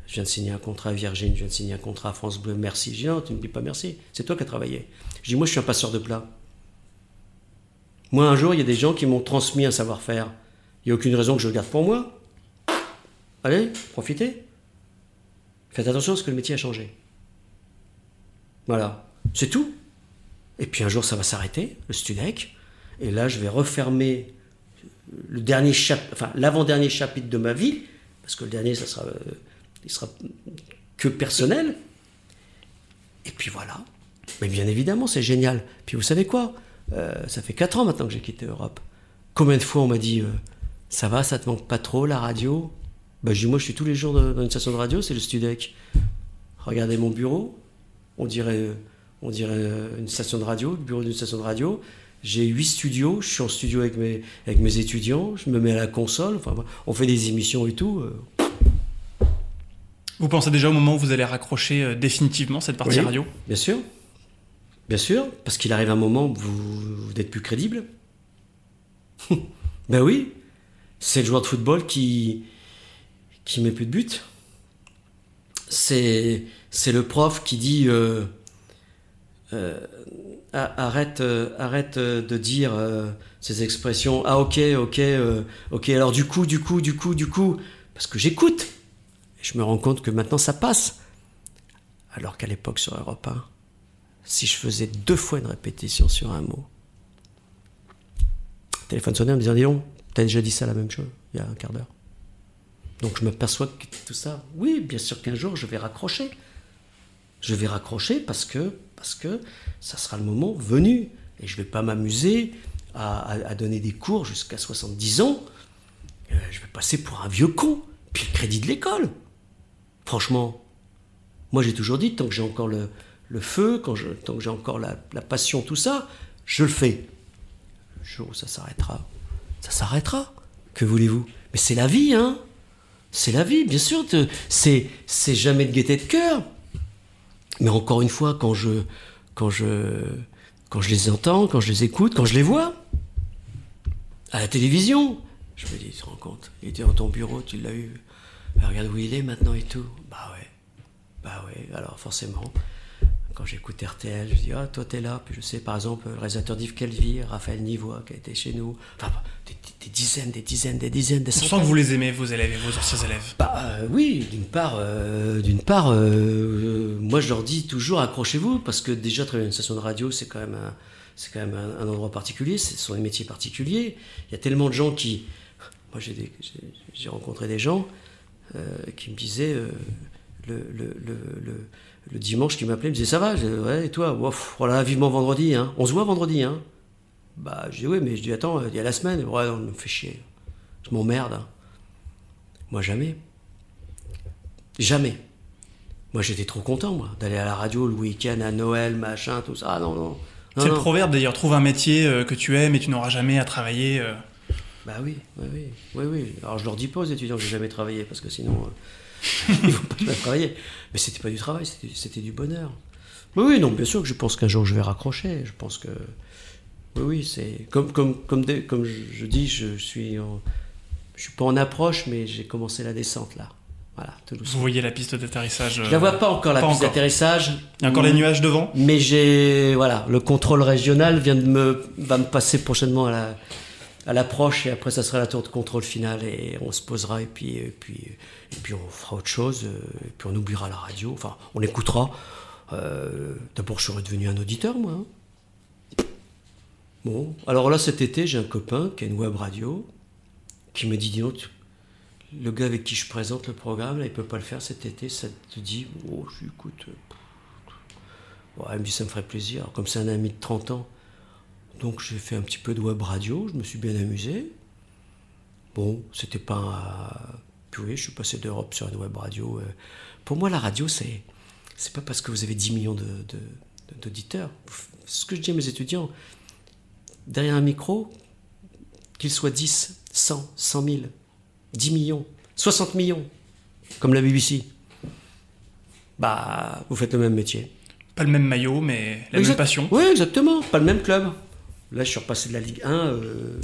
Je viens de signer un contrat à Virgin, je viens de signer un contrat à France Bleu, merci. Je dis non, tu ne me dis pas merci, c'est toi qui as travaillé. Je dis moi je suis un passeur de plat. Moi un jour il y a des gens qui m'ont transmis un savoir-faire. Il n'y a aucune raison que je le garde pour moi. Allez, profitez. Faites attention parce que le métier a changé. Voilà, c'est tout. Et puis un jour, ça va s'arrêter, le Studec. Et là, je vais refermer le dernier enfin l'avant-dernier chapitre de ma vie, parce que le dernier, ça sera, euh, il sera que personnel. Et puis voilà. Mais bien évidemment, c'est génial. Puis vous savez quoi? Euh, Ça fait 4 ans maintenant que j'ai quitté Europe. Combien de fois on m'a dit euh, Ça va, ça te manque pas trop la radio? Bah, Je dis Moi, je suis tous les jours dans une station de radio, c'est le Studec. Regardez mon bureau, on dirait, on dirait euh, une station de radio, le bureau d'une station de radio. J'ai huit studios, je suis en studio avec mes, avec mes étudiants, je me mets à la console, enfin, on fait des émissions et tout. euh. Vous pensez déjà au moment où vous allez raccrocher euh, définitivement cette partie Oui. radio? Bien sûr, bien sûr, parce qu'il arrive un moment où vous, vous n'êtes plus crédible. <laughs> ben oui, c'est le joueur de football qui, qui met plus de buts. C'est, c'est le prof qui dit euh, euh, arrête, euh, arrête euh, de dire ces expressions. Ah ok, ok, ok. Alors du coup, du coup, du coup, du coup, parce que j'écoute. Et je me rends compte que maintenant ça passe. Alors qu'à l'époque sur Europe 1, si je faisais deux fois une répétition sur un mot, téléphone sonnait en me disant Dis t'as déjà dit ça la même chose il y a un quart d'heure. Donc je m'aperçois que tout ça, oui, bien sûr qu'un jour je vais raccrocher. Je vais raccrocher parce que, parce que ça sera le moment venu. Et je ne vais pas m'amuser à, donner des cours jusqu'à 70 ans. Euh, je vais passer pour un vieux con. Puis le crédit de l'école. Franchement, moi j'ai toujours dit, tant que j'ai encore le, feu, tant que j'ai encore la, la passion, tout ça, je le fais. Le jour où ça s'arrêtera, ça s'arrêtera. Que voulez-vous? Mais c'est la vie, hein c'est la vie, bien sûr. c'est jamais de gaieté de cœur. Mais encore une fois, quand je, quand je, quand je les entends, quand je les écoute, quand je les vois, à la télévision, je me dis, tu te rends compte, il était dans ton bureau, tu l'as eu. Ah, regarde où il est maintenant et tout. Bah ouais. Bah ouais, alors forcément, quand j'écoute RTL, je dis, ah, toi t'es là. Puis je sais, par exemple, le réalisateur d'Yves Calvi, Raphaël Nivois, qui a été chez nous. Enfin, des, dizaines, des dizaines, des dizaines, des On sent centaines. que vous les aimez, vos élèves et vos anciens élèves. Bah euh, oui, d'une part, euh, d'une part, euh, moi je leur dis toujours accrochez-vous parce que déjà travailler dans une station de radio, c'est quand même un, c'est quand même un, un endroit particulier, ce sont des métiers particuliers. Il y a tellement de gens qui, moi j'ai des- j'ai- j'ai rencontré des gens qui me disaient le, le, le, le, le dimanche qui m'appelaient, me disaient ça va, Je dis, ouais et toi, Ouf, voilà vivement vendredi, hein. On se voit vendredi, hein. Bah je dis oui, mais je dis attends, il y a la semaine, ouais, on me fait chier, je m'emmerde. hein. Moi jamais. Jamais. Moi, j'étais trop content, moi, d'aller à la radio le week-end, à Noël, machin, tout ça. Ah non, non. non, C'est le proverbe d'ailleurs, trouve un métier euh, que tu aimes et tu n'auras jamais à travailler. euh. Bah oui, oui, oui, oui, oui. Alors, je leur dis pas aux étudiants que j'ai jamais travaillé, parce que sinon, euh, ils vont pas travailler. Mais c'était pas du travail, c'était du bonheur. Oui, oui, non, bien sûr que je pense qu'un jour je vais raccrocher. Je pense que. Oui, oui, c'est. Comme, comme, comme, des- comme je, je dis, je suis en- Je suis pas en approche, mais j'ai commencé la descente, là. Voilà, tout Vous voyez la piste d'atterrissage. Je la vois pas encore, la pas piste d'atterrissage. Il y a encore les nuages devant. Mais j'ai voilà, le contrôle régional vient de me va me passer prochainement à la à l'approche et après ça sera la tour de contrôle finale et on se posera et puis et puis et puis on fera autre chose et puis on oubliera la radio. Enfin, on écoutera. Euh, D'abord, je serais devenu un auditeur moi. hein. Bon, alors là cet été, j'ai un copain qui a une web radio qui me dit dis donc, le gars avec qui je présente le programme, là, il peut pas le faire cet été, ça te dit Oh, je dis, écoute, euh, Ouais, il me ça me ferait plaisir. Comme c'est un ami de 30 ans, donc j'ai fait un petit peu de web radio, je me suis bien amusé. Bon, c'était pas. un- Puis oui, je suis passé d'Europe sur une web radio. euh. Pour moi, la radio, c'est. C'est pas parce que vous avez 10 millions de- de- d'auditeurs. Ce que je dis à mes étudiants, derrière un micro, qu'il soit 10, 100, 100 000, 10 millions, 60 millions, comme la BBC, bah, vous faites le même métier. Pas le même maillot, mais la Exact- même passion. Oui, exactement. Pas le même club. Là, je suis repassé de la Ligue 1 euh,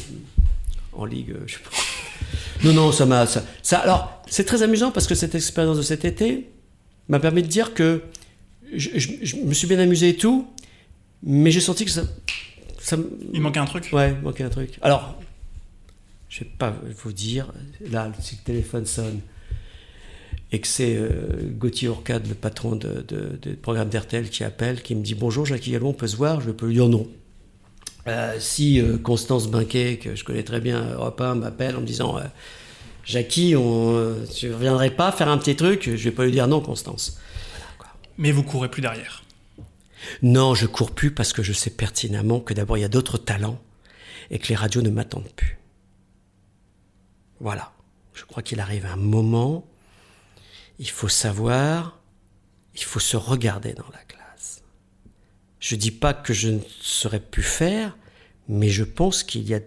en Ligue, euh, je sais pas. <laughs> Non, non, ça m'a. Ça, ça- alors, c'est très amusant parce que cette expérience de cet été m'a permis de dire que je, je- je me suis bien amusé et tout, mais j'ai senti que ça. ça Il manquait un truc? Ouais, il manquait un truc. Alors, je vais pas vous dire, là, si le téléphone sonne et que c'est euh, Gauthier Orcade, le patron de, de, de programme d'RTL, qui appelle, qui me dit Bonjour Jacques Gallo, on peut se voir? Je peux lui dire non. Euh, si euh, Constance Binquet, que je connais très bien, Europe 1, m'appelle en me disant euh, Jackie, on, euh, tu ne reviendrais pas faire un petit truc? Je vais pas lui dire non, Constance. Mais vous courez plus derrière. Non, je cours plus parce que je sais pertinemment que d'abord il y a d'autres talents et que les radios ne m'attendent plus. Voilà. Je crois qu'il arrive un moment, il faut savoir, il faut se regarder dans la glace. Je dis pas que je ne saurais plus faire, mais je pense qu'il y a.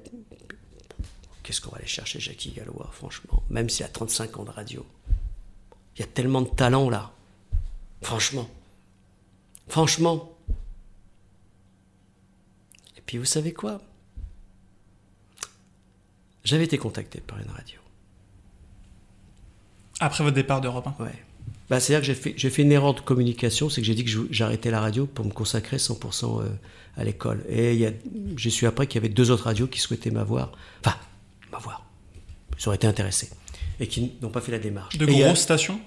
Qu'est-ce qu'on va aller chercher, Jackie Gallois, franchement Même s'il a 35 ans de radio. Il y a tellement de talent là. Franchement. Franchement. Et puis vous savez quoi? J'avais été contacté par une radio. Après votre départ d'Europe 1. Ouais. Bah, C'est-à-dire que j'ai fait, j'ai fait une erreur de communication, c'est que j'ai dit que j'arrêtais la radio pour me consacrer 100% euh, à l'école. Et il y a- j'ai su après qu'il y avait deux autres radios qui souhaitaient m'avoir, enfin, m'avoir, ils auraient été intéressés, et qui n'ont pas fait la démarche. De Et a- grosses stations?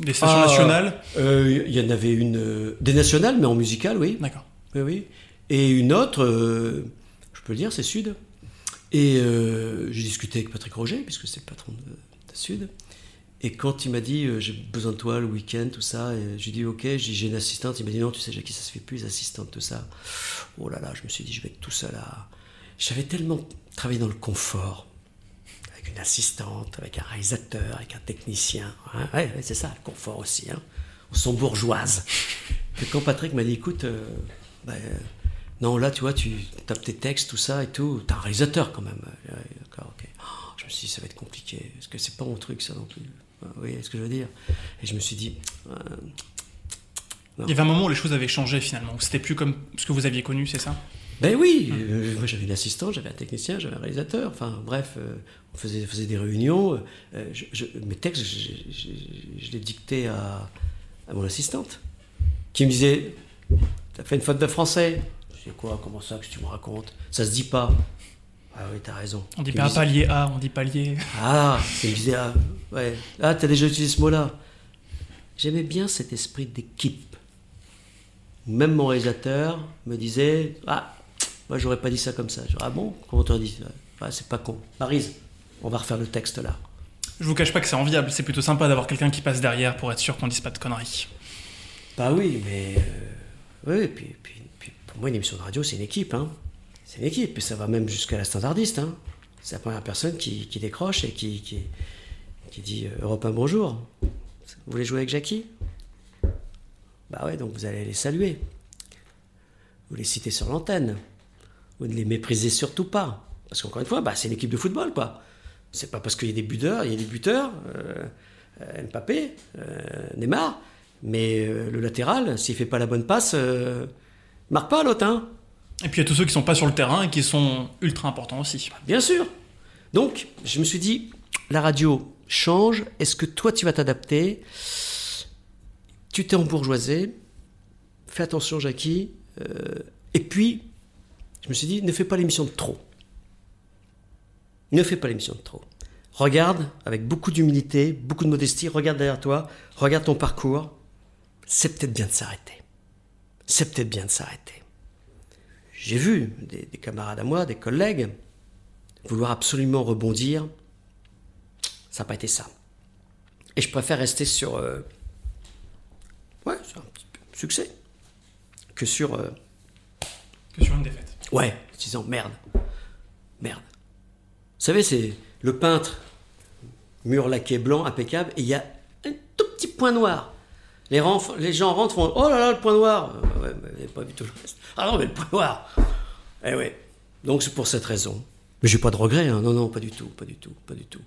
Des stations Ah, nationales? euh, Il y en avait une, euh, des nationales, mais en musical, oui. D'accord. Oui, oui. Et une autre, euh, je peux le dire, c'est Sud. Et j'ai discuté avec Patrick Roger, puisque c'est le patron de, de Sud. Et quand il m'a dit, euh, j'ai besoin de toi le week-end, tout ça, j'ai dit, ok, j'ai une assistante. Il m'a dit, non, tu sais, Jackie, ça se fait plus, les assistantes, tout ça. Oh là là, je me suis dit, je vais être tout seul à. J'avais tellement travaillé dans le confort, avec une assistante, avec un réalisateur, avec un technicien. hein. Ouais, ouais, c'est ça, le confort aussi. Hein. On sont bourgeoises. <laughs> Que quand Patrick m'a dit, écoute, euh, bah, euh, non, là, tu vois, tu tapes tes textes, tout ça et tout. T'es un réalisateur quand même. Ouais, D'accord, ok. Oh, je me suis dit, ça va être compliqué, parce que c'est pas mon truc, ça non plus. Vous voyez ce que je veux dire? Et je me suis dit. euh, Il y avait un moment où les choses avaient changé finalement. C'était plus comme ce que vous aviez connu, c'est ça? Ben oui, euh, moi j'avais une assistante, j'avais un technicien, j'avais un réalisateur. Enfin bref, euh, on faisait, faisait des réunions. je- je- mes textes, je les dictais à, à mon assistante, qui me disait T'as fait une faute de français? Je dis Quoi? Comment ça? Que tu me racontes? Ça se dit pas. Ah oui, t'as raison. On dit pas palier A, on dit palier. Ah, disait Ah, ouais. Ah, t'as déjà utilisé ce mot-là. J'aimais bien cet esprit d'équipe. Même mon réalisateur me disait Ah, moi j'aurais pas dit ça comme ça. Ah bon? Comment t'as dit ah, C'est pas con. Marise, on va refaire le texte là. Je vous cache pas que c'est enviable, c'est plutôt sympa d'avoir quelqu'un qui passe derrière pour être sûr qu'on dise pas de conneries. Bah oui, mais. euh, oui, puis, puis, puis pour moi, une émission de radio, c'est une équipe. Hein. C'est une équipe, et ça va même jusqu'à la standardiste. Hein. C'est la première personne qui, décroche et qui, dit euh, Europe 1 bonjour. Vous voulez jouer avec Jackie? Bah ouais, donc vous allez les saluer. Vous les citez sur l'antenne. Vous ne les méprisez surtout pas. Parce qu'encore une fois, bah, c'est une équipe de football, quoi. C'est pas parce qu'il y a des buteurs, il y a des buteurs, euh, euh, Mbappé, euh, Neymar, mais le latéral, s'il fait pas la bonne passe, marque pas l'autre, hein. Et puis il y a tous ceux qui sont pas sur le terrain et qui sont ultra importants aussi. Bien sûr. Donc, je me suis dit, la radio change. Est-ce que toi, tu vas t'adapter? Tu t'es embourgeoisé. Fais attention, Jackie. Euh, et puis, je me suis dit, ne fais pas l'émission de trop. Ne fais pas l'émission de trop. Regarde avec beaucoup d'humilité, beaucoup de modestie. Regarde derrière toi. Regarde ton parcours. C'est peut-être bien de s'arrêter. C'est peut-être bien de s'arrêter. J'ai vu des, des camarades à moi, des collègues, vouloir absolument rebondir. Ça n'a pas été ça. Et je préfère rester sur, euh, ouais, sur un petit peu succès que sur, euh, Que sur une défaite. ouais, en disant merde, merde. Vous savez, c'est le peintre, mur laqué blanc, impeccable, et il y a un tout petit point noir. Les, gens rentrent, font Oh là là, le point noir Euh, Ouais, mais vous n'avez pas vu tout le reste. Ah non, mais le point noir Eh ouais. Donc c'est pour cette raison. Mais j'ai pas de regrets, hein. non, non, pas du tout, pas du tout, pas du tout.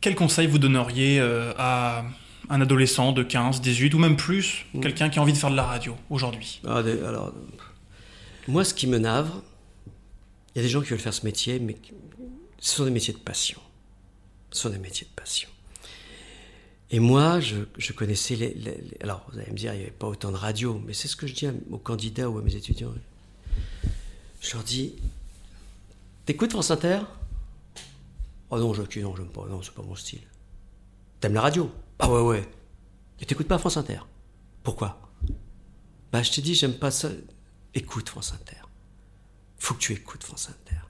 Quel conseil vous donneriez euh, à un adolescent de 15, 18 ou même plus, quelqu'un qui a envie de faire de la radio aujourd'hui? Ah, alors, moi, ce qui me navre, il y a des gens qui veulent faire ce métier, mais ce sont des métiers de passion. Ce sont des métiers de passion. Et moi, je, je connaissais les, les- les- Alors, vous allez me dire, il n'y avait pas autant de radio, mais c'est ce que je dis à- aux candidats ou à mes étudiants. Je leur dis T'écoutes France Inter? Oh non, Jacques, non, j'aime pas, non, c'est pas mon style. T'aimes la radio? Ah ouais, ouais. Et t'écoutes pas France Inter? Pourquoi? Bah, je t'ai dit, j'aime pas ça. Écoute France Inter. Faut que tu écoutes France Inter.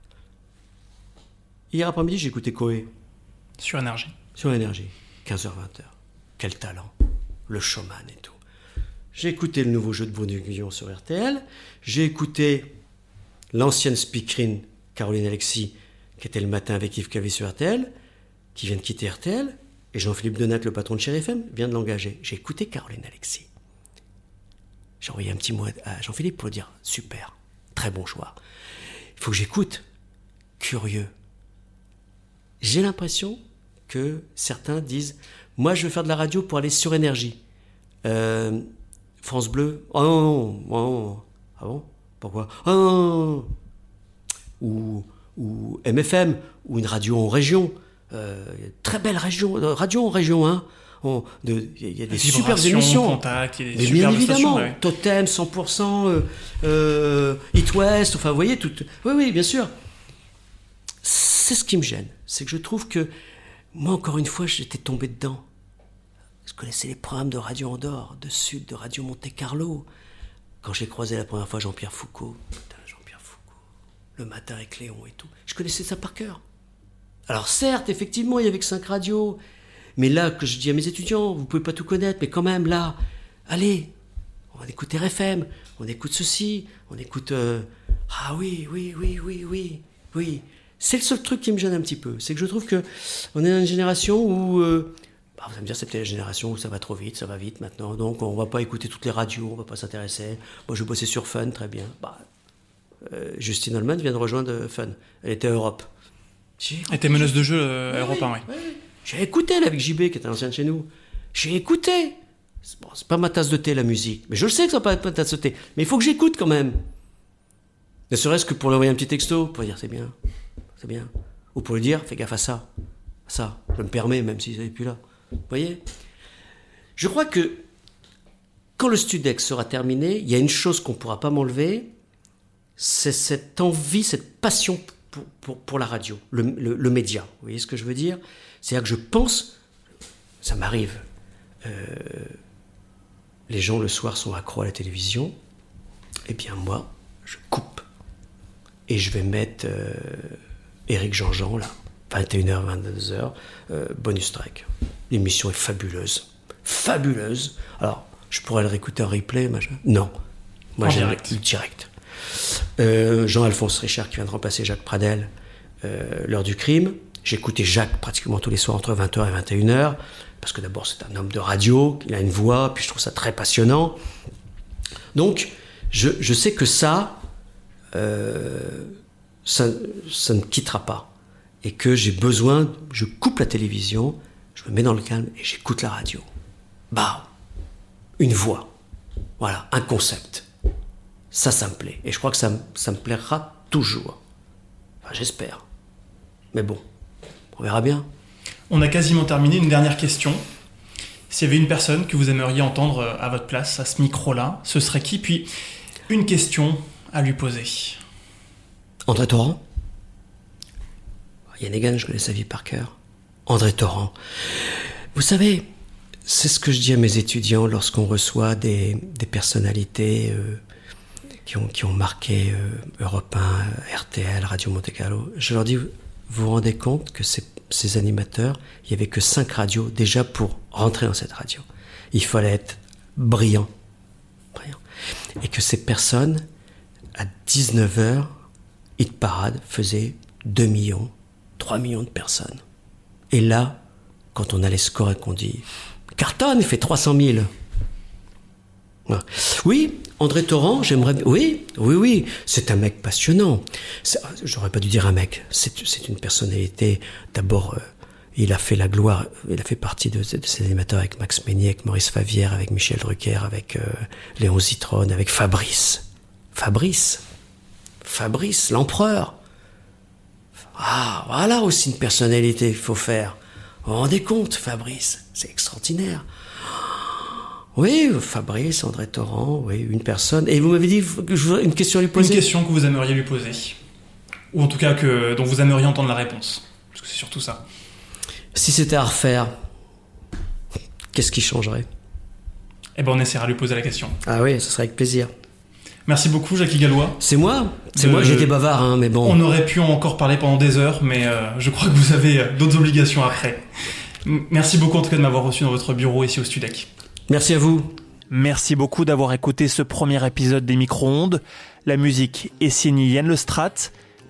Hier après-midi, j'ai écouté Coé sur énergie sur l'énergie. 15h-20h. Quel talent. Le showman et tout. J'ai écouté le nouveau jeu de Bruno Guillon sur RTL. J'ai écouté l'ancienne speakerine Caroline Alexis, qui était le matin avec Yves Cavé sur RTL, qui vient de quitter RTL. Et Jean-Philippe Donat, le patron de Chéri FM, vient de l'engager. J'ai écouté Caroline Alexis. J'ai envoyé un petit mot à Jean-Philippe pour dire super, très bon choix. Il faut que j'écoute. Curieux. J'ai l'impression que certains disent Moi, je veux faire de la radio pour aller sur énergie. Euh, France Bleu Oh non, non, oh non. Ah bon Pourquoi Oh non. Ou, ou MFM, ou une radio en région. Euh, très belle région, euh, radio en région, hein. Il y a des super Vibrations, émissions. Contact, il y a des Mais superbes bien évidemment, stations, ouais. Totem 100%, euh, euh, It West, enfin vous voyez, tout, oui, oui, bien sûr. C'est ce qui me gêne, c'est que je trouve que moi, encore une fois, j'étais tombé dedans. Je connaissais les programmes de Radio Andorre, de Sud, de Radio Monte Carlo. Quand j'ai croisé la première fois Jean-Pierre Foucault, le matin avec Léon et tout, je connaissais ça par cœur. Alors certes, effectivement, il y avait que cinq radios, mais là, que je dis à mes étudiants, vous pouvez pas tout connaître, mais quand même, là, allez, on écoute RFM, on écoute ceci, on écoute... euh, Ah oui, oui, oui, oui, oui, oui. C'est le seul truc qui me gêne un petit peu, c'est que je trouve que on est dans une génération où... euh, bah, vous allez me dire, c'est peut-être la génération où ça va trop vite, ça va vite maintenant, donc on va pas écouter toutes les radios, on va pas s'intéresser. Moi, je bossais sur Fun, très bien. Bah, euh, Justine Holman vient de rejoindre Fun, elle était à Europe. Écouté, tes meneuses de jeu euh, Europe 1, oui. J'ai écouté là, avec JB, qui était ancien de chez nous. J'ai écouté. C'est bon, c'est pas ma tasse de thé, la musique. Mais je le sais que ça va pas être ma tasse de thé. Mais il faut que j'écoute quand même. Ne serait-ce que pour lui envoyer un petit texto, pour dire c'est bien, c'est bien. Ou pour lui dire fais gaffe à ça, ça. Je me permets, même s'il n'est plus là. Vous voyez? Je crois que quand le Studex sera terminé, il y a une chose qu'on ne pourra pas m'enlever, c'est cette envie, cette passion pour, pour, pour la radio, le, le- média. Vous voyez ce que je veux dire? C'est-à-dire que je pense, ça m'arrive, euh, les gens le soir sont accros à la télévision, eh bien moi, je coupe. Et je vais mettre euh, Eric Jean-Jean, là, 21h, 22h, euh, bonus track. L'émission est fabuleuse. Fabuleuse. Alors, je pourrais le réécouter en replay, machin? Non. Moi, j'aime direct. direct. Euh, Jean-Alphonse Richard qui vient de remplacer Jacques Pradel, euh, l'heure du crime. J'écoutais Jacques pratiquement tous les soirs entre 20h et 21h, parce que d'abord c'est un homme de radio, il a une voix, puis je trouve ça très passionnant. Donc, je, je sais que ça, euh, ça, ne quittera pas. Et que j'ai besoin, je coupe la télévision, je me mets dans le calme et j'écoute la radio. Bah, une voix. Voilà, un concept. Ça, ça me plaît. Et je crois que ça, ça me plaira toujours. Enfin, j'espère. Mais bon, on verra bien. On a quasiment terminé. Une dernière question. S'il y avait une personne que vous aimeriez entendre euh, à votre place, à ce micro-là, ce serait qui? Puis, une question à lui poser. André Torrent Yann Egan, je connais sa vie par cœur. André Torrent. Vous savez, c'est ce que je dis à mes étudiants lorsqu'on reçoit des, personnalités euh, qui, ont, qui ont marqué euh, Europe 1, RTL, Radio Monte Carlo. Je leur dis, vous vous rendez compte que ces, ces animateurs, il n'y avait que cinq radios déjà pour rentrer dans cette radio. Il fallait être brillant. brillant. Et que ces personnes, à 19h, Hit Parade faisait 2 millions, 3 millions de personnes. Et là, quand on a les scores et qu'on dit Carton, il fait 300 000. Ouais. Oui, André Torrent, j'aimerais. Oui, oui, oui, c'est un mec passionnant. J'aurais pas dû dire un mec. C'est une personnalité. D'abord, euh, il a fait la gloire. Il a fait partie de, ces animateurs avec Max Meignet, avec Maurice Favière, avec Michel Drucker, avec euh, Léon Zitrone, avec Fabrice. Fabrice. Fabrice, l'empereur. Ah, voilà aussi une personnalité qu'il faut faire. Vous vous rendez compte, Fabrice? C'est extraordinaire. Oui, Fabrice, André Torrent, oui, une personne. Et vous m'avez dit que je voudrais une question à lui Une poser question que vous aimeriez lui poser. Ou en tout cas que, dont vous aimeriez entendre la réponse. Parce que c'est surtout ça. Si c'était à refaire, qu'est-ce qui changerait? Eh ben on essaiera de lui poser la question. Ah oui, ce serait avec plaisir. Merci beaucoup, Jackie Gallois. C'est moi C'est De- moi, j'étais bavard, hein, mais bon. On aurait pu en encore parler pendant des heures, mais euh, je crois que vous avez euh, d'autres obligations après. Merci beaucoup en tout cas de m'avoir reçu dans votre bureau ici au Studec. Merci à vous. Merci beaucoup d'avoir écouté ce premier épisode des micro-ondes. La musique est signée Yann Lestrat.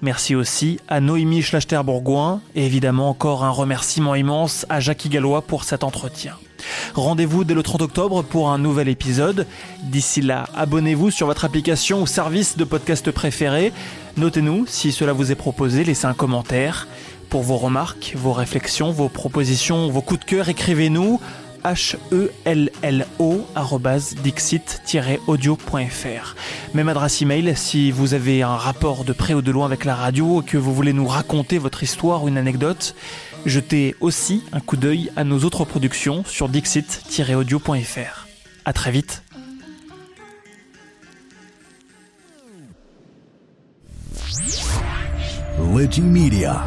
Merci aussi à Noémie Schlachter-Bourgoin et évidemment encore un remerciement immense à Jackie Gallois pour cet entretien. Rendez-vous dès le 30 octobre pour un nouvel épisode. D'ici là, abonnez-vous sur votre application ou service de podcast préféré. Notez-nous si cela vous est proposé, laissez un commentaire. Pour vos remarques, vos réflexions, vos propositions, vos coups de cœur, écrivez-nous h-e-l-l-o dixit-audio.fr. Même adresse email si vous avez un rapport de près ou de loin avec la radio et que vous voulez nous raconter votre histoire ou une anecdote. Jetez aussi un coup d'œil à nos autres productions sur dixit-audio.fr. À très vite. Media.